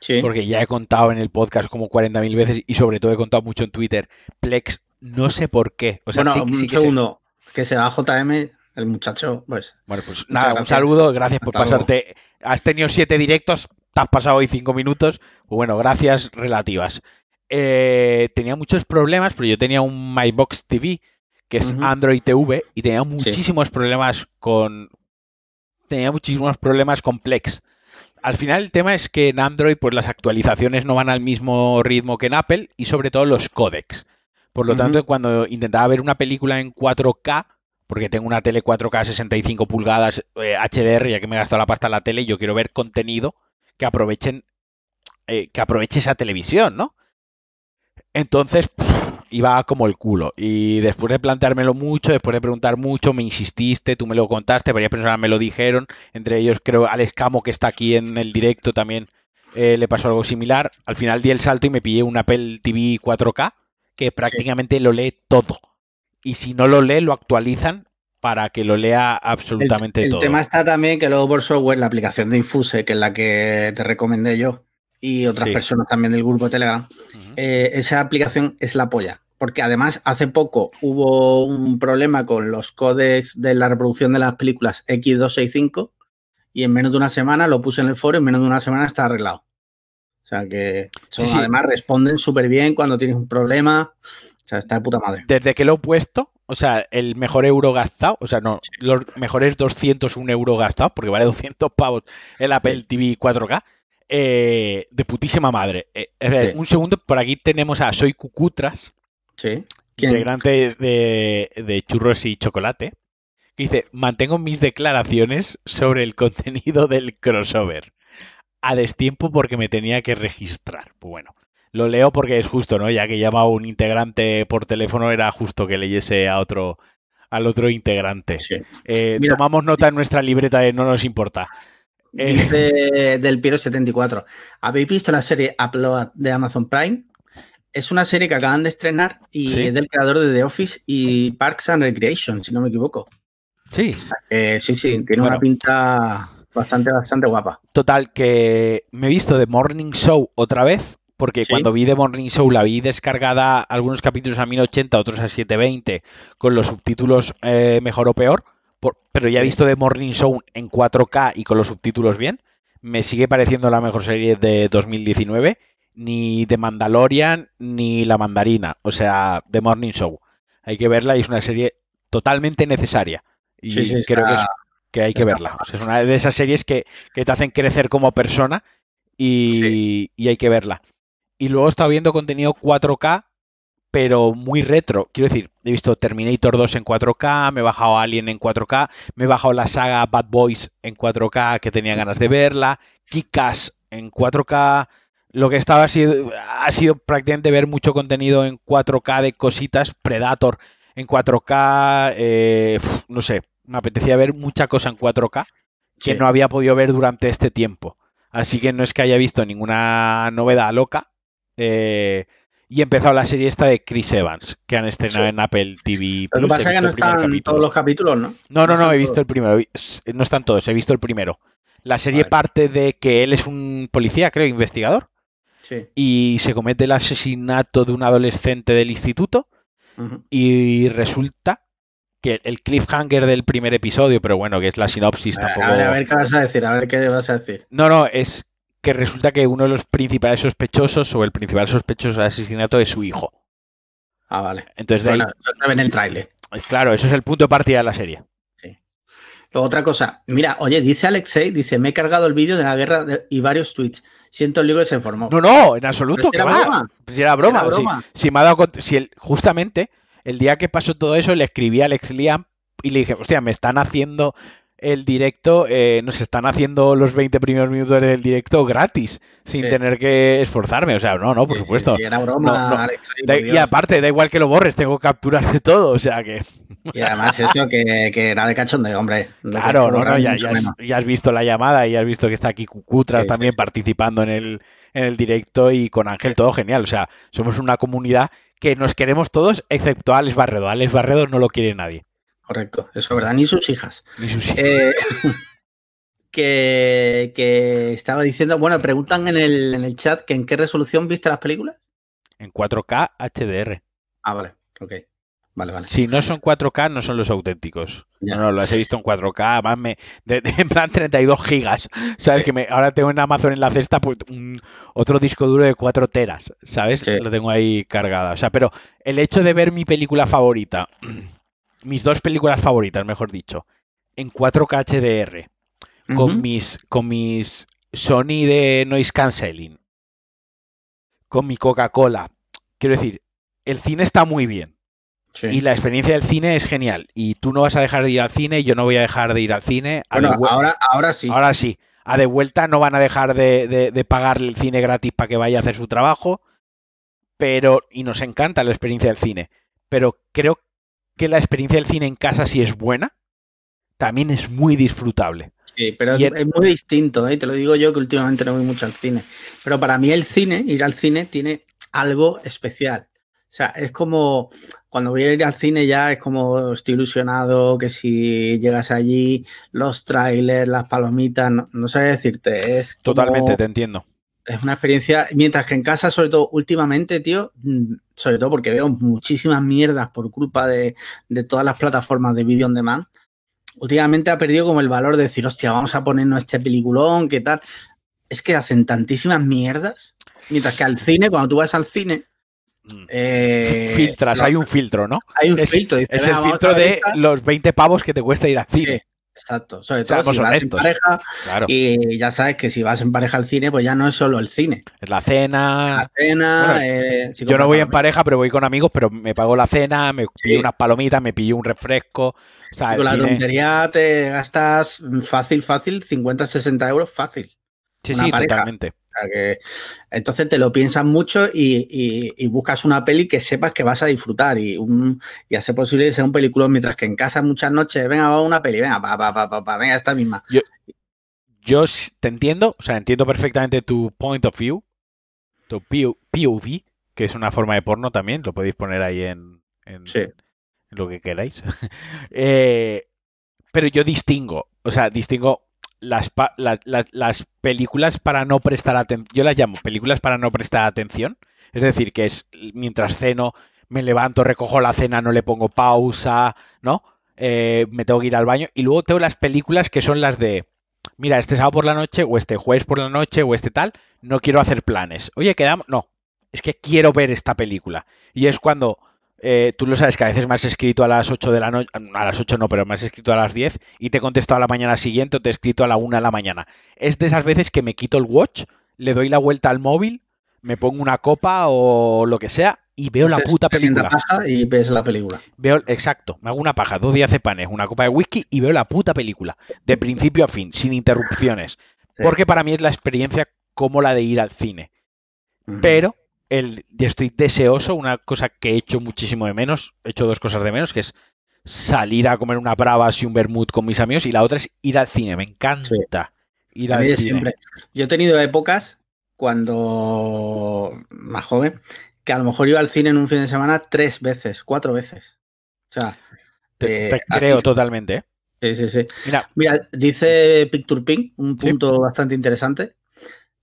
Sí. porque ya he contado en el podcast como 40.000 veces y sobre todo he contado mucho en Twitter. Plex, no sé por qué. O sea, bueno, sí, sí un que sé- segundo. Que se va JM, el muchacho, pues. Bueno, pues nada, un saludo, gracias por luego. pasarte. Has tenido siete directos, te has pasado hoy cinco minutos. Pues bueno, gracias relativas. Eh, tenía muchos problemas, pero yo tenía un MyBox TV, que es. Android TV, y tenía muchísimos problemas con. Tenía muchísimos problemas con Plex. Al final el tema es que en Android pues las actualizaciones no van al mismo ritmo que en Apple y sobre todo los códecs. Por lo tanto, cuando intentaba ver una película en 4K, porque tengo una tele 4K 65 pulgadas eh, HDR, ya que me he gastado la pasta en la tele, yo quiero ver contenido que aprovechen eh, que aproveche esa televisión, ¿no? Entonces pff, iba como el culo. Y después de planteármelo mucho, después de preguntar mucho, me insististe, tú me lo contaste, varias personas me lo dijeron, entre ellos creo Alex Camo, que está aquí en el directo también, eh, le pasó algo similar. Al final di el salto y me pillé un Apple TV 4K que prácticamente lo lee todo. Y si no lo lee, lo actualizan para que lo lea absolutamente el, el todo. tema está también que luego por software, la aplicación de Infuse, que es la que te recomendé yo, y otras Sí. personas también del grupo de Telegram, eh, esa aplicación es la polla. Porque además hace poco hubo un problema con los códex de la reproducción de las películas X265 y en menos de una semana lo puse en el foro y en menos de una semana está arreglado. O sea que son- Sí, sí. además responden súper bien cuando tienes un problema. O sea, está de puta madre. Desde que lo he puesto, o sea, el mejor euro gastado, o sea, no, los mejores 201 euros gastados, porque vale 200 pavos el Apple. TV 4K, eh, de putísima madre. Eh, Sí. Un segundo, por aquí tenemos a Soy Cucutras, integrante de, de Churros y Chocolate, que dice, mantengo mis declaraciones sobre el contenido del crossover. A destiempo porque me tenía que registrar. Pues bueno, lo leo porque es justo, ¿no? Ya que llama a un integrante por teléfono, era justo que leyese a otro, al otro integrante. Sí. Eh, tomamos nota en nuestra libreta de no nos importa. Eh. Dice del Piero 74. ¿Habéis visto la serie Upload de Amazon Prime? Es una serie que acaban de estrenar y Sí. es del creador de The Office y Parks and Recreation, si no me equivoco. Sí, sí, sí, tiene Bueno. una pinta bastante, bastante guapa. Total, que me he visto The Morning Show otra vez, porque Sí. cuando vi The Morning Show la vi descargada algunos capítulos a 1080, otros a 720, con los subtítulos eh, mejor o peor, por- pero ya he visto The Morning Show en 4K y con los subtítulos bien. Me sigue pareciendo la mejor serie de 2019, ni The Mandalorian ni La Mandarina, o sea, The Morning Show. Hay que verla y es una serie totalmente necesaria. Y Sí, sí, creo que es está- que hay que verla. O sea, es una de esas series que, que te hacen crecer como persona y, y hay que verla. Y luego he estado viendo contenido 4K, pero muy retro. Quiero decir, he visto Terminator 2 en 4K, me he bajado Alien en 4K, me he bajado la saga Bad Boys en 4K, que tenía ganas de verla, Kick-Ass en 4K. Lo que estaba ha sido, ha sido prácticamente ver mucho contenido en 4K de cositas, Predator en 4K, eh, no sé, me apetecía ver mucha cosa en 4K que Sí. no había podido ver durante este tiempo. Así que no es que haya visto ninguna novedad loca. eh, y he empezado la serie esta de Chris Evans, que han estrenado Sí. en Apple TV. Lo que Plus. pasa es que no están capítulo. todos los capítulos, ¿no? No, no, no, he visto todos. el primero. No están todos, he visto el primero. La serie Vale. parte de que él es un policía, creo, investigador, Sí. y se comete el asesinato de un adolescente del instituto, y resulta que el cliffhanger del primer episodio, pero bueno, que es la sinopsis A ver, tampoco... a ver, a ver qué vas a decir, a ver qué vas a decir. No, no, es que resulta que uno de los principales sospechosos o el principal sospechoso de asesinato es su hijo. Ah, vale. Entonces, de ahí, Bueno, en el tráiler. claro, eso es el punto de partida de la serie. Luego otra cosa, mira, oye, dice Alexei, dice, me he cargado el vídeo de la guerra de- y varios tweets. Siento el libro que se informó. No, no, en absoluto. Pero si que era va. broma. Si era broma. Era si- broma. Si, me ha dado si el- justamente el día que pasó todo eso le escribí a Alex Liam y le dije, hostia, me están haciendo el directo, eh, nos están haciendo los 20 primeros minutos del directo gratis, sin Sí. tener que esforzarme. O sea, no, no, por Sí, supuesto. sí, era broma, No, no. Alexei, Da- por y aparte, da igual que lo borres, tengo capturas de todo. O sea que, Y además eso que, que era de cachondeo, hombre. Claro, no, no, ya, has, ya has visto la llamada y has visto que está aquí Cucutras también participando en el, en el directo y con Ángel, todo genial. O sea, somos una comunidad que nos queremos todos, excepto a Alex Barredo. A Alex Barredo no lo quiere nadie. Correcto, eso es verdad, ni sus hijas. Ni sus- Eh, que, que estaba diciendo, bueno, preguntan en el, en el chat que en qué resolución viste las películas. En 4K HDR. Ah, vale, ok. Vale, vale. Si no son 4K, no son los auténticos. Ya. No, no, las he visto en 4K, además me, de- de- en plan 32 gigas. ¿Sabes? Que me, ahora tengo en Amazon en la cesta pues, un- otro disco duro de 4 teras, ¿sabes? Sí. Lo tengo ahí cargada. O sea, pero el hecho de ver mi película favorita, mis dos películas favoritas, mejor dicho, en 4K HDR, con mis con mis Sony de noise cancelling, con mi Coca-Cola. Quiero decir, el cine está muy bien Sí. y la experiencia del cine es genial. Y tú no vas a dejar de ir al cine, yo no voy a dejar de ir al cine. Bueno, ahora, ahora sí. ahora sí, a de vuelta no van a dejar de, de- de pagarle el cine gratis para que vaya a hacer su trabajo. Pero, y nos encanta la experiencia del cine. Pero creo que la experiencia del cine en casa, si es buena, también es muy disfrutable. Sí, pero es, muy distinto, ¿eh? te lo digo yo que últimamente no voy mucho al cine. Pero para mí el cine, ir al cine, tiene algo especial. O sea, es como cuando voy a ir al cine ya es como estoy ilusionado, que si llegas allí, los trailers, las palomitas, no, no sé decirte, es como- Totalmente, te entiendo. Es una experiencia, mientras que en casa, sobre todo últimamente, tío, mm, sobre todo porque veo muchísimas mierdas por culpa de, de todas las plataformas de video on demand, últimamente ha perdido como el valor de decir, hostia, vamos a ponernos este peliculón, ¿qué tal? Es que hacen tantísimas mierdas, mientras que al cine, cuando tú vas al cine, eh, Filtras, hay un filtro, ¿no? hay un es- filtro. dice, Es el "Venga, vamos filtro de esta". los 20 pavos que te cuesta ir al Sí, cine. Exacto. Sobre Seamos todo si vas en pareja Claro. y ya sabes que si vas en pareja al cine, pues ya no es solo el cine. Es la cena. La cena, Bueno, eh, si Yo no voy en pareja, pero voy con amigos, pero me pago la cena, me pillo unas palomitas, me pillo un refresco. O sea, el Con la cine- tontería te gastas fácil, fácil, 50, 60 euros fácil. Sí, una sí, pareja. totalmente. Sea que- entonces te lo piensas mucho y, y- y buscas una peli que sepas que vas a disfrutar y, un, y a ser posible que sea un película, mientras que en casa muchas noches, venga, vamos a una peli, venga, pa, pa, pa, pa, venga, esta misma. Yo s- te entiendo, o sea, entiendo perfectamente tu point of view, tu PO POV, que es una forma de porno también, lo podéis poner ahí en, en- Sí. en lo que queráis. Eh, pero yo distingo, o sea, distingo las, las películas para no prestar atención, yo las llamo películas para no prestar atención, es decir, que es mientras ceno, me levanto, recojo la cena, no le pongo pausa, ¿no? Eh, me tengo que ir al baño y luego tengo las películas que son las de, mira, este sábado por la noche o este jueves por la noche o este tal, no quiero hacer planes. Oye, quedamos, no, es que quiero ver esta película. Y es cuando eh, tú lo sabes que a veces me has escrito a las 8 de la noche, a las 8 no, pero me has escrito a las 10 y te he contestado a la mañana siguiente o te he escrito a la 1 de la mañana. Es de esas veces que me quito el watch, le doy la vuelta al móvil, me pongo una copa o lo que sea y veo la puta película. paja y ves la película. Veo, exacto, me hago una paja, dos días de panes, una copa de whisky y veo la puta película, de principio a fin, sin interrupciones. Sí. Porque para mí es la experiencia como la de ir al cine. Pero el, estoy deseoso, una cosa que he hecho muchísimo de menos, he hecho dos cosas de menos, que es salir a comer una bravas y un vermut con mis amigos, y la otra es ir al cine. Me encanta ir A al cine. siempre. Yo he tenido épocas cuando más joven que a lo mejor iba al cine en un fin de semana tres veces, cuatro veces. O sea, Te, eh, así- creo totalmente. ¿eh? Sí, sí, sí. Mira, Mira, dice Picture Pink, un Sí. punto bastante interesante.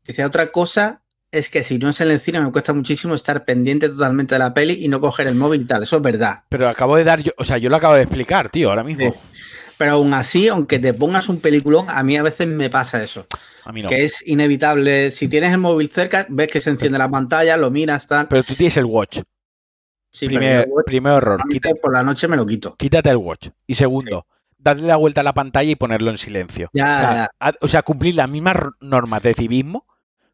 Dice, otra cosa es que si no es en el cine me cuesta muchísimo estar pendiente totalmente de la peli y no coger el móvil y tal. Eso es verdad. pero acabo de dar yo, o sea, yo lo acabo de explicar, tío, ahora mismo. Sí. Pero aún así, aunque te pongas un peliculón, a mí a veces me pasa eso. A mí no. Que es inevitable. Si tienes el móvil cerca, ves que se enciende la pantalla, lo miras, tal. Pero tú tienes el watch. Sí, primer, yo, primer error. por la noche me lo quito. quítate el watch. Y segundo, darle la vuelta a la pantalla y ponerlo en silencio. Ya, o, sea, ya. a- o sea, cumplir las mismas normas de civismo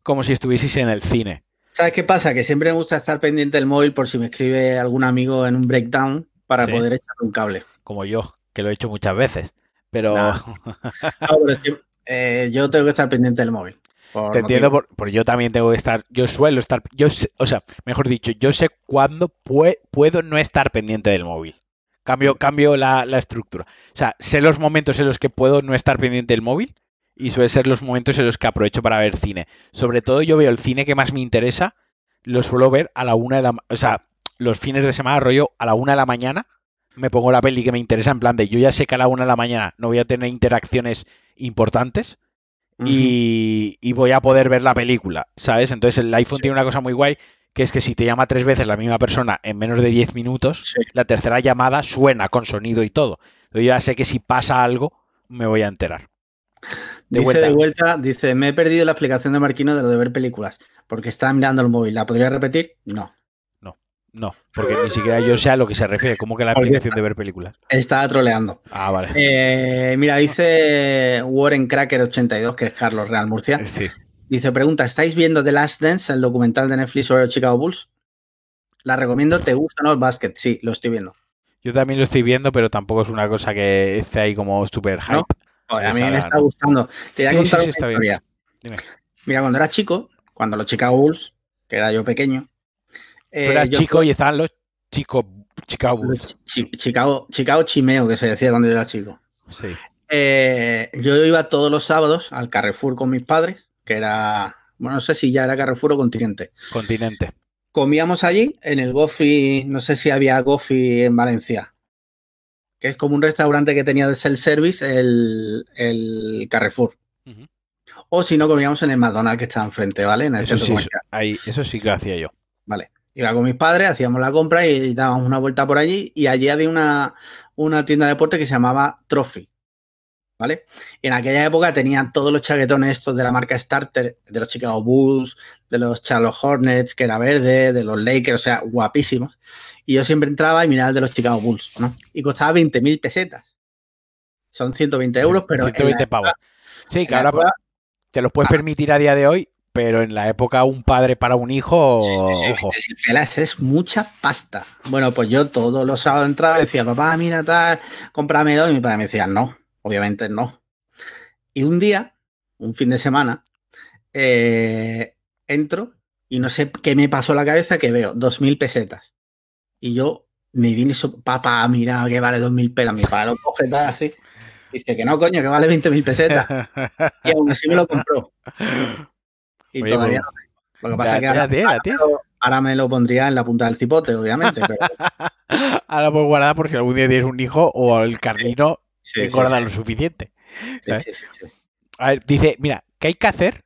como si estuvieseis en el cine. ¿Sabes qué pasa? Que siempre me gusta estar pendiente del móvil por si me escribe algún amigo en un breakdown para Sí. poder echar un cable. Como yo, que lo he hecho muchas veces. Pero Nah. No, pero es que, eh, yo tengo que estar pendiente del móvil. por te entiendo, por, porque yo también tengo que estar, yo suelo estar, yo o sea, mejor dicho, yo sé cuándo pue- puedo no estar pendiente del móvil. Cambio, cambio la, la estructura. O sea, sé los momentos en los que puedo no estar pendiente del móvil y suelen ser los momentos en los que aprovecho para ver cine. Sobre todo yo veo el cine que más me interesa, lo suelo ver a la una de la, o sea, los fines de semana rollo a la una de la mañana me pongo la peli que me interesa en plan de yo ya sé que a la una de la mañana no voy a tener interacciones importantes y, y voy a poder ver la película, ¿sabes? Entonces el iPhone Sí. tiene una cosa muy guay, que es que si te llama tres veces la misma persona en menos de 10 minutos, Sí. la tercera llamada suena con sonido y todo. Entonces yo ya sé que si pasa algo, me voy a enterar. De dice vuelta. de vuelta, dice, me he perdido la explicación de Marquino de lo de ver películas, porque estaba mirando el móvil. ¿La podría repetir? No. No, porque ni siquiera yo sé a lo que se refiere, como que la Porque- aplicación de ver películas. Estaba troleando. Ah, vale. Eh, mira, dice Warren Cracker 82, que es Carlos Real Murcia. Sí. Dice, pregunta, ¿estáis viendo The Last Dance, el documental de Netflix sobre los Chicago Bulls? La recomiendo, ¿te gusta o no el básquet? Sí, lo estoy viendo. Yo también lo estoy viendo, pero tampoco es una cosa que esté ahí como súper hype. ¿No? A mí me está gustando. Te voy a Sí, contar sí, está bien. Dime. Mira, cuando era chico, cuando los Chicago Bulls, que era yo pequeño, eh, yo- chico y estaban los chicos Chicago Bulls. chi- Chicago, Chicago Chimeo, que se decía cuando yo era chico. Sí. Eh, yo iba todos los sábados al Carrefour con mis padres, que era, bueno, no sé si ya era Carrefour o Continente. Continente. Comíamos allí en el Gofi, no sé si había Gofi en Valencia, que es como un restaurante que tenía de self-service el, el Carrefour. O si no, comíamos en el McDonald's que está enfrente, ¿vale? En el Eso centro sí, comercial. ahí, eso sí que lo hacía yo. Vale. Iba con mis padres, hacíamos la compra y dábamos una vuelta por allí y allí había una, una tienda de deporte que se llamaba Trophy. ¿Vale? Y en aquella época tenían todos los chaquetones estos de la marca Starter, de los Chicago Bulls, de los Charlotte Hornets, que era verde, de los Lakers, o sea, guapísimos. Y yo siempre entraba y miraba el de los Chicago Bulls, ¿no? Y costaba 20.000 pesetas. Son 120 euros, pero en la 120 época- pavos. Sí, que ahora época- te los puedes Ah. permitir a día de hoy, pero en la época un padre para un hijo, Sí, ojo. pelas es mucha pasta. Bueno, pues yo todos los sábados entraba y decía, papá, mira tal, cómpramelo. Y mi padre me decía, no, obviamente no. Y un día, un fin de semana, eh, entro y no sé qué me pasó la cabeza que veo, dos mil pesetas. Y yo me vine eso, papá, mira que vale dos mil pelas. Mi padre lo coge tal así. Dice que no, coño, que vale 20 mil pesetas. Y aún así me lo compró. Y Oye, todavía pues, no tengo. Lo que pasa es que ahora me lo pondría en la punta del cipote, obviamente. Pero, Ahora pues guardar por si algún día tienes un hijo o el Carlino sí, sí, engorda sí, lo suficiente. A ver, dice, mira, ¿qué hay que hacer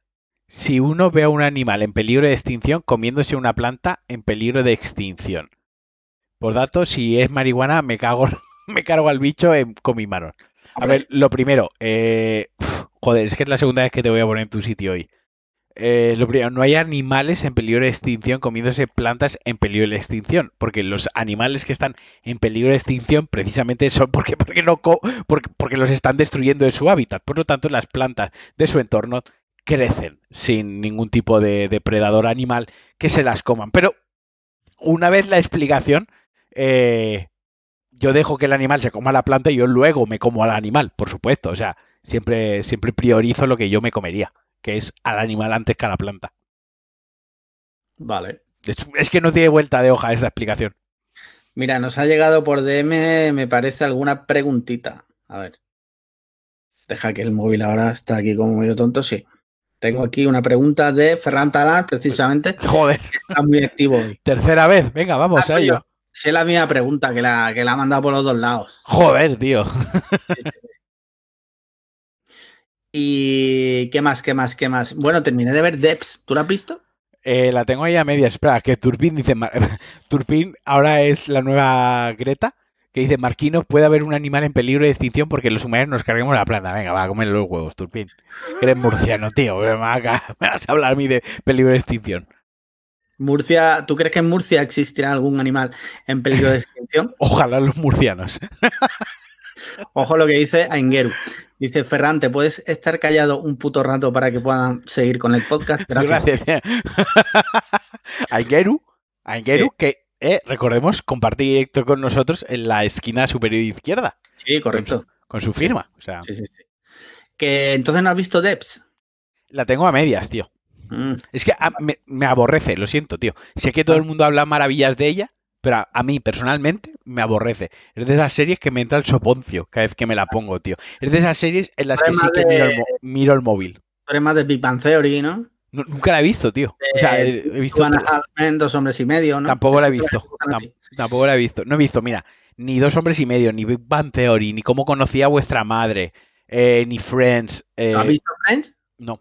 si uno ve a un animal en peligro de extinción comiéndose una planta en peligro de extinción? Por dato, si es marihuana, me cago, me cargo al bicho en- con mis manos. A ver, lo primero, eh, joder, es que es la segunda vez que te voy a poner en tu sitio hoy. Eh, lo primero, no hay animales en peligro de extinción comiéndose plantas en peligro de extinción, porque los animales que están en peligro de extinción precisamente son porque, porque, no porque, los están destruyendo de su hábitat. Por lo tanto, las plantas de su entorno crecen sin ningún tipo de depredador animal que se las coman. Pero una vez la explicación, eh, yo dejo que el animal se coma la planta y yo luego me como al animal, por supuesto. O sea, siempre, siempre priorizo lo que yo me comería, que es al animal antes que a la planta. Vale. Es, es que no tiene vuelta de hoja esta explicación. Mira, nos ha llegado por DM, me parece, alguna preguntita. A ver. Deja que el móvil ahora está aquí como medio tonto, sí. Tengo aquí una pregunta de Ferran Talar, precisamente. Joder, Está muy activo hoy. tercera vez. Venga, vamos Ah, a ello. Sí, es la misma pregunta que la, que la ha mandado por los dos lados. Joder, tío. ¿Y qué más, qué más, qué más? Bueno, terminé de ver Debs. ¿Tú la has visto? Eh, la tengo ahí a medias. Espera, que Turpin dice. Turpin ahora es la nueva Greta, que dice, Marquino, puede haber un animal en peligro de extinción porque los humanos nos carguemos la planta. Venga, va, a comer los huevos, Turpin. Eres murciano, tío. Me vas a hablar a mí de peligro de extinción. Murcia, ¿tú crees que en Murcia existirá algún animal en peligro de extinción? Ojalá los murcianos. Ojo lo que dice Aingeru. Dice Ferran, ¿te puedes estar callado un puto rato para que puedan seguir con el podcast? Gracias. Gracias. Aingeru, Aingeru, Sí. que eh, recordemos, compartir directo con nosotros en la esquina superior izquierda, Sí, correcto. con su firma. O sea, Sí, sí, sí. Que entonces no has visto Debs. la tengo a medias, tío. Mm, Es que a- me, me aborrece, lo siento, tío. Sé que todo el mundo habla maravillas de ella, pero a, a mí personalmente me aborrece. Es de esas series que me entra el soponcio cada vez que me la pongo, tío. Es de esas series en las que sí que miro el, miro el móvil. Más de Big Bang Theory, ¿no? Nu- nunca la he visto, tío. O sea, he, visto. Two and dos hombres y medio, ¿no? Tampoco la he visto. tampoco la he visto. No he visto, mira, ni Dos Hombres y Medio, ni Big Bang Theory, ni Cómo conocía a vuestra madre, eh, ni Friends. eh, ¿No has visto Friends? no.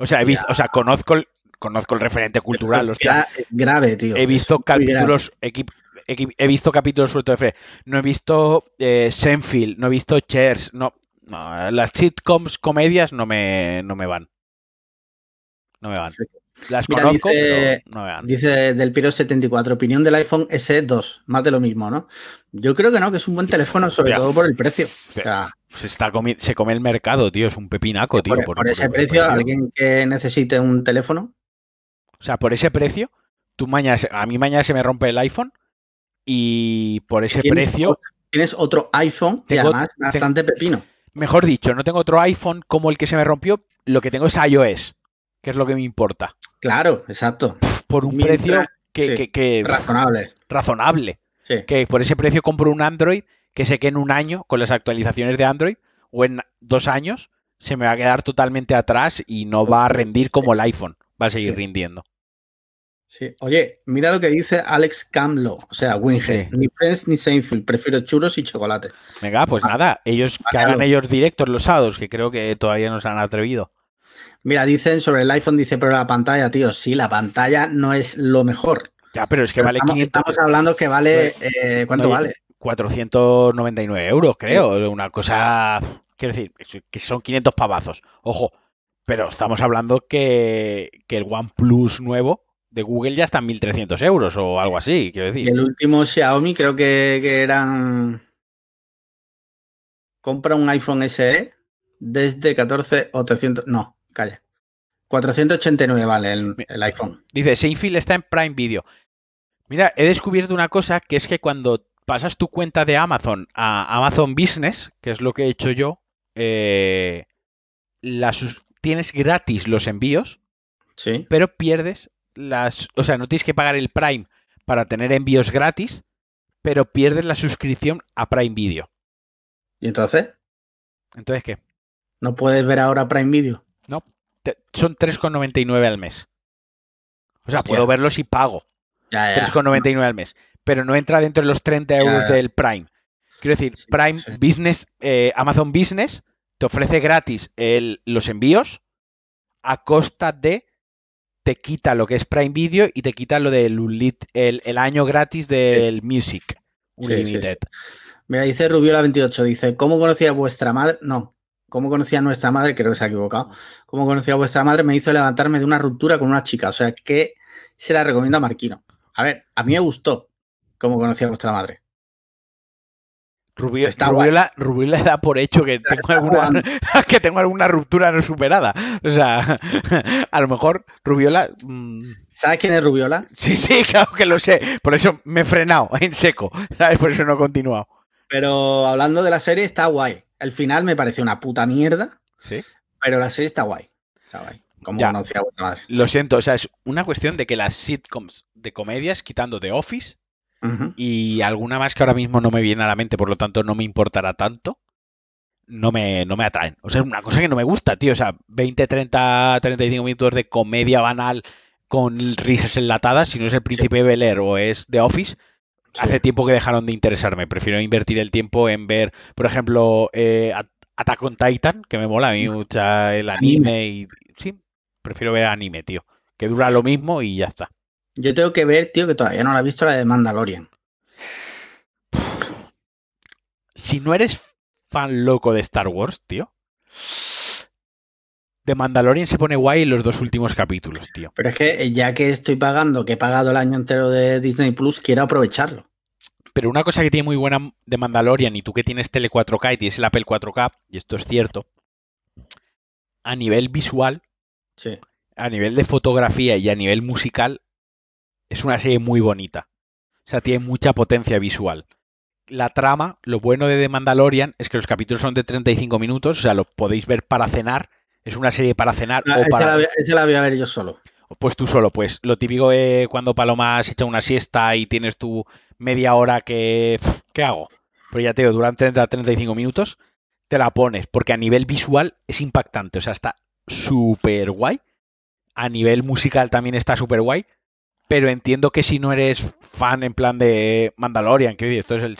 O sea, he visto, o sea, conozco conozco el referente cultural, hostia. Grave, tío. He visto capítulos, he visto capítulos sueltos de Friends. No he visto eh, Seinfeld, no he visto Cheers, no, no, las sitcoms, comedias no me, no me van. No me van. Las Mira, conozco, dice- pero no me van. Dice del Piro 74, opinión del iPhone SE2, más de lo mismo, ¿no? Yo creo que no, que es un buen teléfono, sobre todo por el precio. O Ya. sea, Se, está comi- se come el mercado, tío. Es un pepinaco, tío. por, por ese precio, alguien que necesite un teléfono, O sea, por ese precio, tú mañana, a mí mañana se me rompe el iPhone y por ese tienes precio, otro- tienes otro iPhone y Tengo- además bastante pepino. mejor dicho, no tengo otro iPhone como el que se me rompió, lo que tengo es iOS, que es lo que me importa. Claro, exacto. Por un Mientras- precio que, sí, que- que- Razonable. razonable. Sí. Que por ese precio compro un Android que sé que en un año, con las actualizaciones de Android, o en dos años, se me va a quedar totalmente atrás y no va a rendir como el iPhone. Va a seguir Sí. rindiendo. Sí. Oye, mira lo que dice Alex Camlo, o sea, Winge. Sí. Ni Friends ni Seinfeld, prefiero churros y chocolate. Venga, pues nada, ellos que hagan ellos directos los sábados, que creo que todavía no se han atrevido. Mira, dicen sobre el iPhone, dice, pero la pantalla, tío, sí, la pantalla no es lo mejor. Ya, pero es que vale estamos, 500, estamos hablando que vale, eh, ¿cuánto No, vale? 499 euros, creo. Una cosa, quiero decir, que son 500 pavazos. Ojo, pero estamos hablando que, que el OnePlus nuevo de Google ya está en 1300 euros o algo así, quiero Y decir. el último Xiaomi creo que, que eran... Compra un iPhone SE desde 14 o 300... No, calla. 489 vale el, el iPhone. Dice, Seinfeld está en Prime Video. Mira, he descubierto una cosa, que es que cuando pasas tu cuenta de Amazon a Amazon Business, que es lo que he hecho yo, eh, la tienes gratis los envíos, Sí. pero pierdes las... O sea, no tienes que pagar el Prime para tener envíos gratis, pero pierdes la suscripción a Prime Video. ¿Y entonces? Entonces, ¿qué? ¿No puedes ver ahora Prime Video? Te- son 3,99 al mes. O sea, Hostia. puedo verlos si pago. Ya, ya. 3,99 al mes. Pero no entra dentro de los 30 euros Ya. del Prime. Quiero decir, Sí, Prime sí. Business, eh, Amazon Business te ofrece gratis el- los envíos a costa de te quita lo que es Prime Video y te quita lo del el, el año gratis del Music Sí, Unlimited. Mira, dice Rubiola28, dice, ¿cómo conocía vuestra madre? No, ¿cómo conocía nuestra madre? Creo que se ha equivocado. ¿Cómo conocía vuestra madre? Me hizo levantarme de una ruptura con una chica. O sea, que se la recomiendo a Marquino. A ver, a mí me gustó cómo conocía a vuestra madre. Rubio- Está Rubiola, Rubiola da por hecho que tengo, alguna, jugando. que tengo alguna ruptura no superada. O sea, a lo mejor Rubiola... mm, ¿Sabes quién es Rubiola? Sí, sí, claro que lo sé. Por eso me he frenado en seco. ¿Sabes? Por eso no he continuado. Pero hablando de la serie, está guay. El final me pareció una puta mierda, Sí. pero la serie está guay. Está guay. Como Ya. conocía a vuestra madre. Lo siento, o sea, es una cuestión de que las sitcoms de comedias, quitando The Office Y alguna más que ahora mismo no me viene a la mente, por lo tanto no me importará tanto, no me, no me atraen. O sea, es una cosa que no me gusta, tío. O sea, 20, 30, 35 minutos de comedia banal con risas enlatadas, si no es el príncipe de Bel Air o es The Office, Sí. hace tiempo que dejaron de interesarme. Prefiero invertir el tiempo en ver, por ejemplo, eh, At- Attack on Titan, que me mola a mí mucho el anime y sí, prefiero ver anime, tío, que dura lo mismo y ya está. Yo tengo que ver, tío, que todavía no la he visto, la de Mandalorian. si no eres fan loco de Star Wars, tío, The Mandalorian se pone guay en los dos últimos capítulos, tío. Pero es que eh, ya que estoy pagando, que he pagado el año entero de Disney Plus, quiero aprovecharlo. Pero una cosa que tiene muy buena de Mandalorian, y tú que tienes tele 4K y tienes el Apple 4K, y esto es cierto, a nivel visual, Sí. a nivel de fotografía y a nivel musical, es una serie muy bonita. O sea, tiene mucha potencia visual. La trama, lo bueno de The Mandalorian es que los capítulos son de 35 minutos, o sea, lo podéis ver para cenar. Es una serie para cenar Ah, o esa, para... la, voy- esa la voy a ver yo solo. Pues tú solo, pues lo típico de cuando Paloma se echa una siesta y tienes tu media hora que... ¿Qué hago? Pero ya te digo, durante 30 35 minutos te la pones, porque a nivel visual es impactante, o sea, está súper guay. A nivel musical también está súper guay, pero entiendo que si no eres fan en plan de Mandalorian, que esto es el,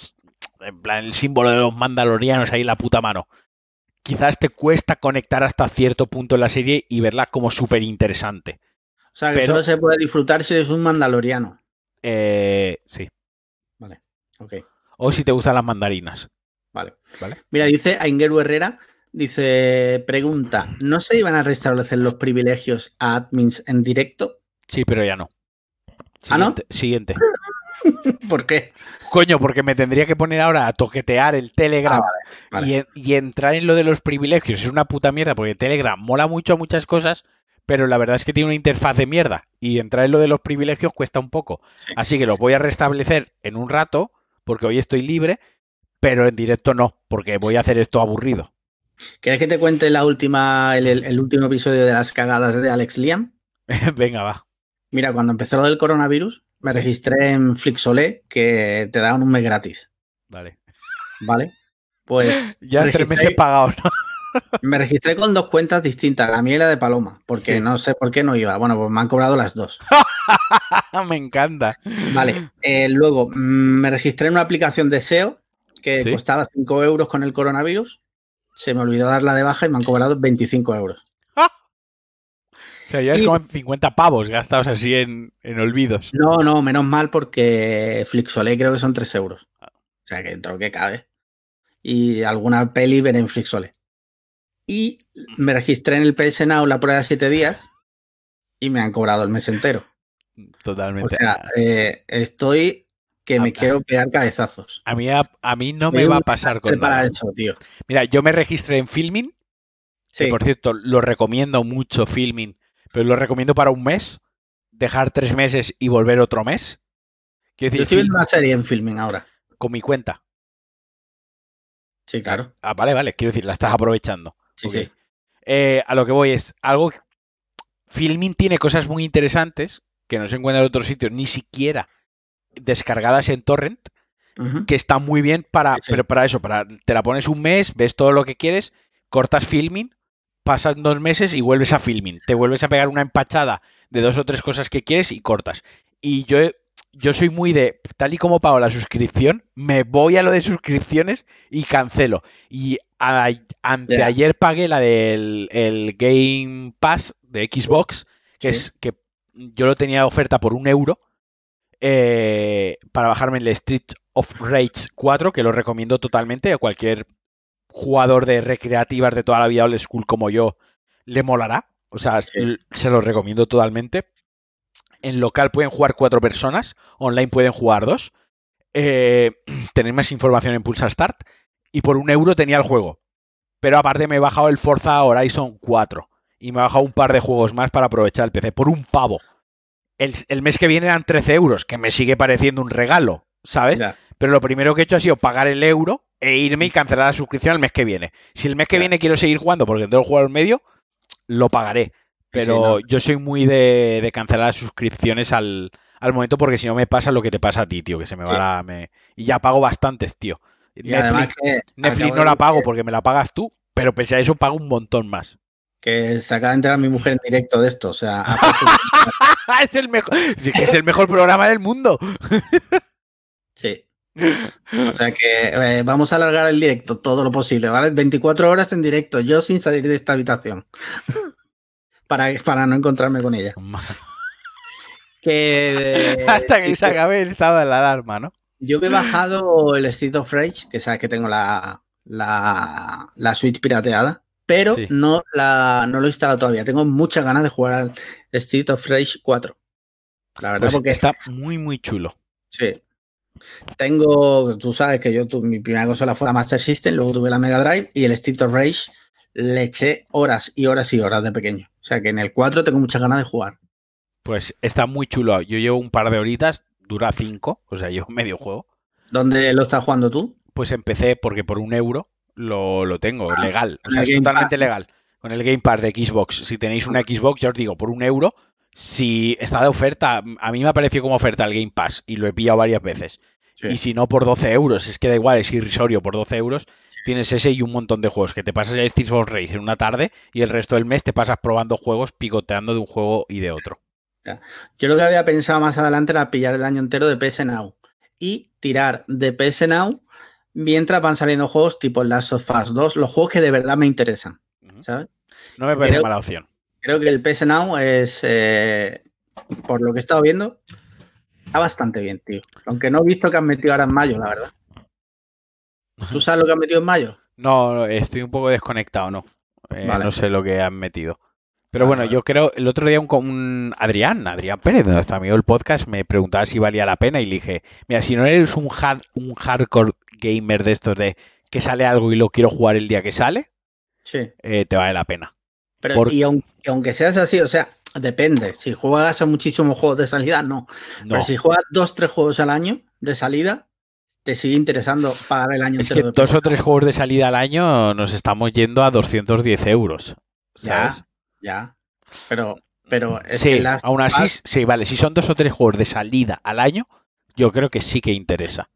en plan, el símbolo de los mandalorianos ahí la puta mano, quizás te cuesta conectar hasta cierto punto en la serie y verla como súper interesante. O sea, que Pero- solo se puede disfrutar si eres un mandaloriano. Eh, sí. Vale, ok. O si te gustan las mandarinas. Vale. Vale. Mira, dice Aingeru Herrera, dice, pregunta, ¿no se iban a restablecer los privilegios a admins en directo? Sí, pero ya no. ¿Ah, no? Siguiente. Siguiente. ¿Por qué? Coño, porque me tendría que poner ahora a toquetear el Telegram Ah, vale. Y, en- y entrar en lo de los privilegios. Es una puta mierda porque Telegram mola mucho a muchas cosas, pero la verdad es que tiene una interfaz de mierda. Y entrar en lo de los privilegios cuesta un poco. Sí. Así que lo voy a restablecer en un rato, porque hoy estoy libre, pero en directo no, porque voy a hacer esto aburrido. ¿Quieres que te cuente la última, el último episodio de las cagadas de Alex Liam? Venga, va. Mira, cuando empezó lo del coronavirus, me registré en Flixolé, que te daban un mes gratis, Vale. ¿vale? Pues Ya tres meses pagados, ¿no? me registré con dos cuentas distintas, la mía y la de Paloma, porque Sí. no sé por qué no iba. Bueno, pues me han cobrado las dos. me encanta. Vale, eh, luego mm, me registré en una aplicación de SEO que Sí. costaba 5 euros con el coronavirus. Se me olvidó darla de baja y me han cobrado 25 euros. O sea, ya es Y- como 50 pavos gastados así en, en olvidos. No, no, menos mal porque Flixolé creo que son 3 euros. O sea que dentro que cabe. Y alguna peli veré en Flixolé. Y me registré en el PS Now la prueba de 7 días y me han cobrado el mes entero. O Totalmente. sea, eh, estoy que me Ah, quiero pegar cabezazos. a, mí, a, a mí no me va a pasar con para nada. eso, tío. Mira, yo me registré en Filming, que Sí. por cierto lo recomiendo mucho Filming, pero lo recomiendo para un mes, dejar tres meses y volver otro mes. Quiero Yo decir, estoy viendo una serie en filming ahora. con mi cuenta. Sí, claro. Ah, vale, vale, quiero decir, la estás aprovechando. Sí, sí. Eh, a lo que voy es algo. Filming tiene cosas muy interesantes que no se encuentran en otros sitios, ni siquiera descargadas en torrent, que está muy bien para, Sí, sí. pero para eso, para te la pones un mes, ves todo lo que quieres, cortas filming, pasan dos meses y vuelves a filming, te vuelves a pegar una empachada de dos o tres cosas que quieres y cortas. Y yo, yo soy muy de, tal y como pago la suscripción, me voy a lo de suscripciones y cancelo. Y a- anteayer pagué la del el Game Pass de Xbox, que Sí. es que yo lo tenía oferta por un euro eh, para bajarme el Street of Rage 4, que lo recomiendo totalmente a cualquier jugador de recreativas de toda la vida old school como yo, le molará. O sea, Sí. se lo recomiendo totalmente. En local pueden jugar cuatro personas, online pueden jugar dos. Eh, tenéis más información en Pulsar Start. Y por un euro tenía el juego. Pero aparte me he bajado el Forza Horizon 4. Y me he bajado un par de juegos más para aprovechar el PC. Por un pavo. El, el mes que viene eran 13 euros, que me sigue pareciendo un regalo, ¿sabes? Ya. Pero lo primero que he hecho ha sido pagar el euro e irme y cancelar la suscripción el mes que viene. Si el mes que viene quiero seguir jugando porque tengo el juego en medio, lo pagaré. Pero Sí, yo soy muy de, de cancelar las suscripciones al, al momento porque si no me pasa lo que te pasa a ti, tío, que se me va la... me- Y ya pago bastantes, tío. Y además Netflix, que, Netflix no la pago que- porque me la pagas tú, pero pese a eso pago un montón más. Que se acaba de enterar mi mujer en directo de esto. O sea, es el mejor, sí es el mejor programa del mundo. sí. O sea que eh, vamos a alargar el directo todo lo posible, ¿vale? 24 horas en directo, yo sin salir de esta habitación. para, para no encontrarme con ella. Que, Hasta que se acabe el estado de la alarma, ¿no? Yo me he bajado el Street of Rage, que sabes que tengo la, la, la Switch pirateada, pero Sí. no, la, no lo he instalado todavía. Tengo muchas ganas de jugar al Street of Rage 4. La verdad, Pues porque está muy, muy chulo. Sí. Tengo, tú sabes que yo tu- mi primera consola fue la Master System, luego tuve la Mega Drive y el Street of Rage le eché horas y horas y horas de pequeño. O sea que en el 4 tengo muchas ganas de jugar. Pues está muy chulo. Yo llevo un par de horitas, dura cinco, o sea, llevo medio juego. ¿Dónde lo estás jugando tú? Pues empecé porque por un euro lo, lo tengo, legal. O sea, es totalmente Pass. legal. Con el Game Pass de Xbox. Si tenéis una Xbox, ya os digo, por un euro, si está de oferta, a mí me ha parecido como oferta el Game Pass y lo he pillado varias veces. Sí. Y si no, por 12 euros, es que da igual, es irrisorio, por 12 euros tienes ese y un montón de juegos que te pasas ya Streets of Rage en una tarde y el resto del mes te pasas probando juegos, picoteando de un juego y de otro. Yo lo que había pensado más adelante era pillar el año entero de PS Now y tirar de PS Now mientras van saliendo juegos tipo Last of Us 2, los juegos que de verdad me interesan. No me parece Creo- mala opción. Creo que el PS Now es, eh, por lo que he estado viendo, está bastante bien, tío. Aunque no he visto que han metido ahora en mayo, la verdad. ¿Tú sabes lo que han metido en mayo? No, estoy un poco desconectado, no. Eh, Vale. No sé lo que han metido. Pero Vale, bueno, yo creo, el otro día un, un Adrián, Adrián Pérez, nuestro amigo del podcast, me preguntaba si valía la pena y le dije, mira, si no eres un, hard, un hardcore gamer de estos de que sale algo y lo quiero jugar el día que sale, Sí. eh, te vale la pena. Pero, Por- y aun- y aunque seas así, o sea, depende. Si juegas a muchísimos juegos de salida, no. No, Pero si juegas dos, tres juegos al año de salida, te sigue interesando pagar el año es que dos o tres juegos de salida al año nos estamos yendo a 210 euros. Ya, ¿Sabes? ya. Pero, pero es sí, que las aún así, sí, vale. Si son dos o tres juegos de salida al año, yo creo que sí que interesa.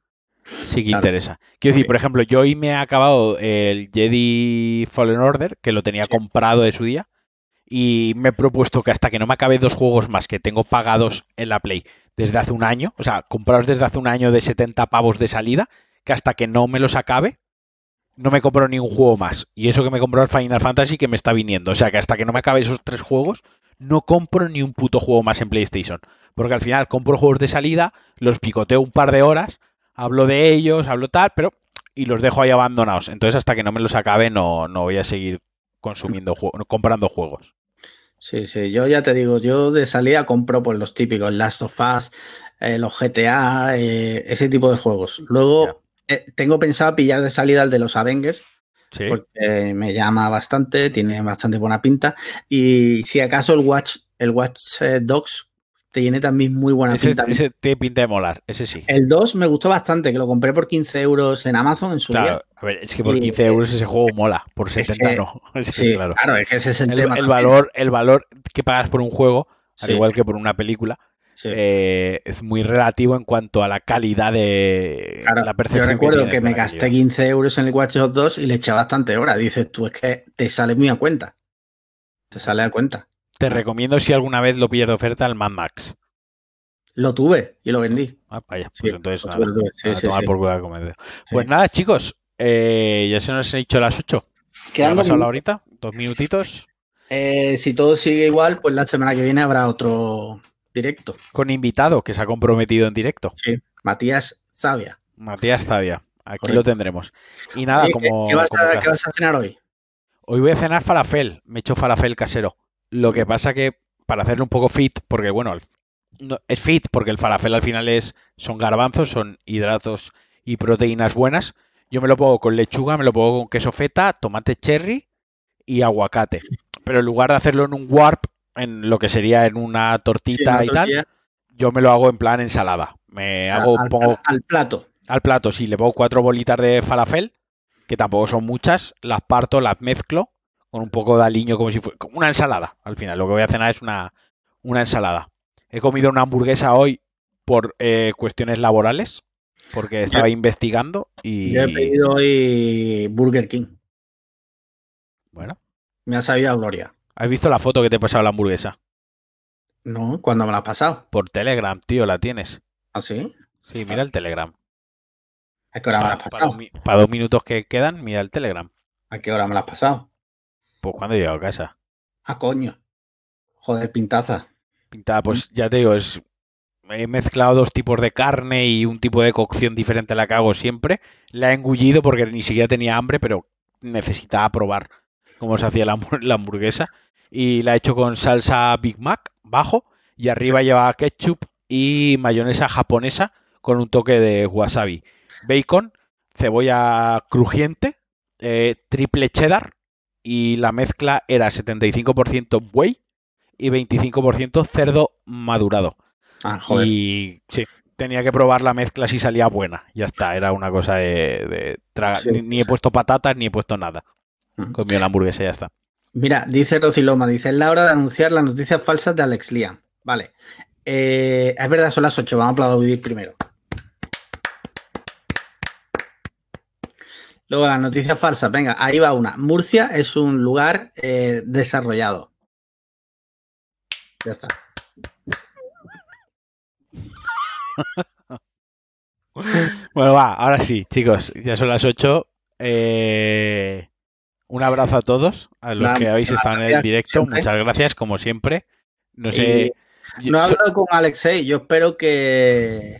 Sí que Claro. interesa. Quiero decir, por ejemplo, yo hoy me he acabado el Jedi Fallen Order, que lo tenía Sí. comprado de su día, y me he propuesto que hasta que no me acabe dos juegos más que tengo pagados en la Play desde hace un año, o sea, comprados desde hace un año de 70 pavos de salida, que hasta que no me los acabe, no me compro ningún juego más. Y eso que me compró el Final Fantasy que me está viniendo. O sea que hasta que no me acabe esos tres juegos, no compro ni un puto juego más en PlayStation. Porque al final compro juegos de salida, los picoteo un par de horas, hablo de ellos, hablo tal, pero. y los dejo ahí abandonados. Entonces hasta que no me los acabe, no, no voy a seguir consumiendo juegos, comprando juegos. Sí, sí, yo ya te digo, yo de salida compro por los típicos Last of Us, eh, los GTA, eh, ese tipo de juegos. Luego eh, tengo pensado pillar de salida el de los Avengers, Sí. porque me llama bastante, tiene bastante buena pinta. Y si acaso el Watch, el Watch Dogs tiene también muy buena ese, pinta. ese tiene pinta de molar, ese sí. El 2 me gustó bastante, que lo compré por 15 euros en Amazon en su día. A ver, es que por Y- 15 euros ese juego mola, por es 70 que- no. Es que, Sí, claro. claro. es que ese es el, El, tema. el también. valor, el valor que pagas por un juego, al igual que por una película, sí. eh, es muy relativo en cuanto a la calidad de Claro, la percepción. yo recuerdo que, me gasté calidad. 15 euros en el Watch Dogs 2 y le eché bastante hora. Dices tú, es que te sale muy a cuenta. Te sale a cuenta. Te recomiendo si alguna vez lo pillas de oferta el Mad Max. Lo tuve y lo vendí. Ah, vaya, Sí, pues entonces nada, tuve. Sí, sí, tomar por comer. Pues Sí. nada, chicos, eh, ya se nos ha dicho las 8. ¿Qué ha dos pasado la horita? ¿Dos minutitos? Eh, si todo sigue igual, pues la semana que viene habrá otro directo. Con invitado que se ha comprometido en directo. Sí. Matías Zavia. Matías Zavia. Aquí Correcto. lo tendremos. Y nada, Oye, como, ¿qué, vas como a, ca- qué vas a cenar hoy? Hoy voy a cenar falafel. Me he hecho falafel casero. Lo que pasa que para hacerlo un poco fit, porque bueno, no- es fit porque el falafel al final es son garbanzos, son hidratos y proteínas buenas. Yo me lo pongo con lechuga, me lo pongo con queso feta, tomate cherry y aguacate. Pero en lugar de hacerlo en un warp, en lo que sería en una Sí, tortita y tal, yo me lo hago en plan ensalada. Me hago, al, pongo al plato. al plato, sí, le pongo cuatro bolitas de falafel, que tampoco son muchas, las parto, las mezclo con un poco de aliño, como si fuera como una ensalada. Al final, lo que voy a cenar es una, una ensalada. He comido una hamburguesa hoy por eh, cuestiones laborales, porque estaba investigando y Yo he pedido hoy Burger King. bueno, Me ha sabido a gloria. ¿has visto la foto que te he pasado la hamburguesa? No, ¿cuándo me la has pasado? Por Telegram, tío, la tienes. ¿Ah, sí? Sí, mira el Telegram. ¿A qué hora me la Para has pasado? dos, mi- pa' dos minutos que quedan, mira el Telegram. ¿A qué hora me la has pasado? Pues cuando he llegado a casa. Ah, coño. Joder, pintaza. Pintada, pues ya te digo, es he mezclado dos tipos de carne y un tipo de cocción diferente a la que hago siempre. La he engullido porque ni siquiera tenía hambre, pero necesitaba probar cómo se hacía la hamburguesa. Y la he hecho con salsa Big Mac bajo y arriba lleva ketchup y mayonesa japonesa con un toque de wasabi. Bacon, cebolla crujiente, eh, triple cheddar y la mezcla era 75% buey y 25% cerdo madurado. Ah, joder. Y sí, tenía que probar la mezcla si salía buena. Ya está, era una cosa de, de traga- Sí, ni, ni he puesto patatas ni he puesto nada. Ujú. Comió la hamburguesa y ya está. Mira, dice Rociloma, dice, es la hora de anunciar las noticias falsas de Alex Liam. Vale. Eh, es verdad, son las 8, vamos a aplaudir primero. Luego las noticias falsas, venga, ahí va una. Murcia es un lugar eh, desarrollado. Ya está. Bueno, va, ahora sí, chicos, ya son las 8. Eh, un abrazo a todos, a los que habéis estado en el directo. siempre. Muchas gracias, como siempre. No sé. No he so- hablado con Alexei, yo espero que,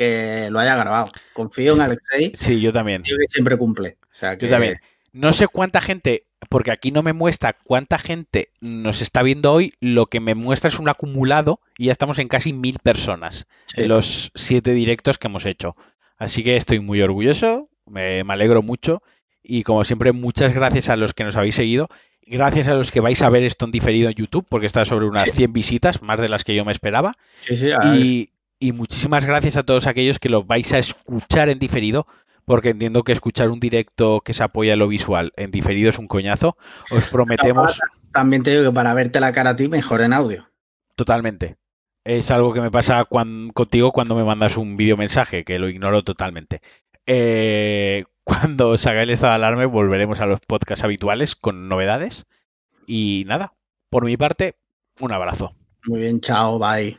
que lo haya grabado. Confío en Alexei, sí, yo también. que siempre cumple. O sea, que- Yo también. No sé cuánta gente, porque aquí no me muestra cuánta gente nos está viendo hoy, lo que me muestra es un acumulado y ya estamos en casi mil personas Sí. en los siete directos que hemos hecho. Así que estoy muy orgulloso, me, me alegro mucho y como siempre muchas gracias a los que nos habéis seguido. Gracias a los que vais a ver esto en diferido en YouTube, porque está sobre unas Sí. 100 visitas, más de las que yo me esperaba. Sí, sí. Y, y muchísimas gracias a todos aquellos que lo vais a escuchar en diferido, porque entiendo que escuchar un directo que se apoya en lo visual en diferido es un coñazo. Os prometemos También te digo que para verte la cara a ti, mejor en audio. totalmente. Es algo que me pasa cuan- contigo cuando me mandas un vídeo mensaje, que lo ignoro totalmente. Eh, cuando salga el estado de alarma, volveremos a los podcasts habituales con novedades. Y nada, por mi parte, un abrazo. Muy bien, chao, bye.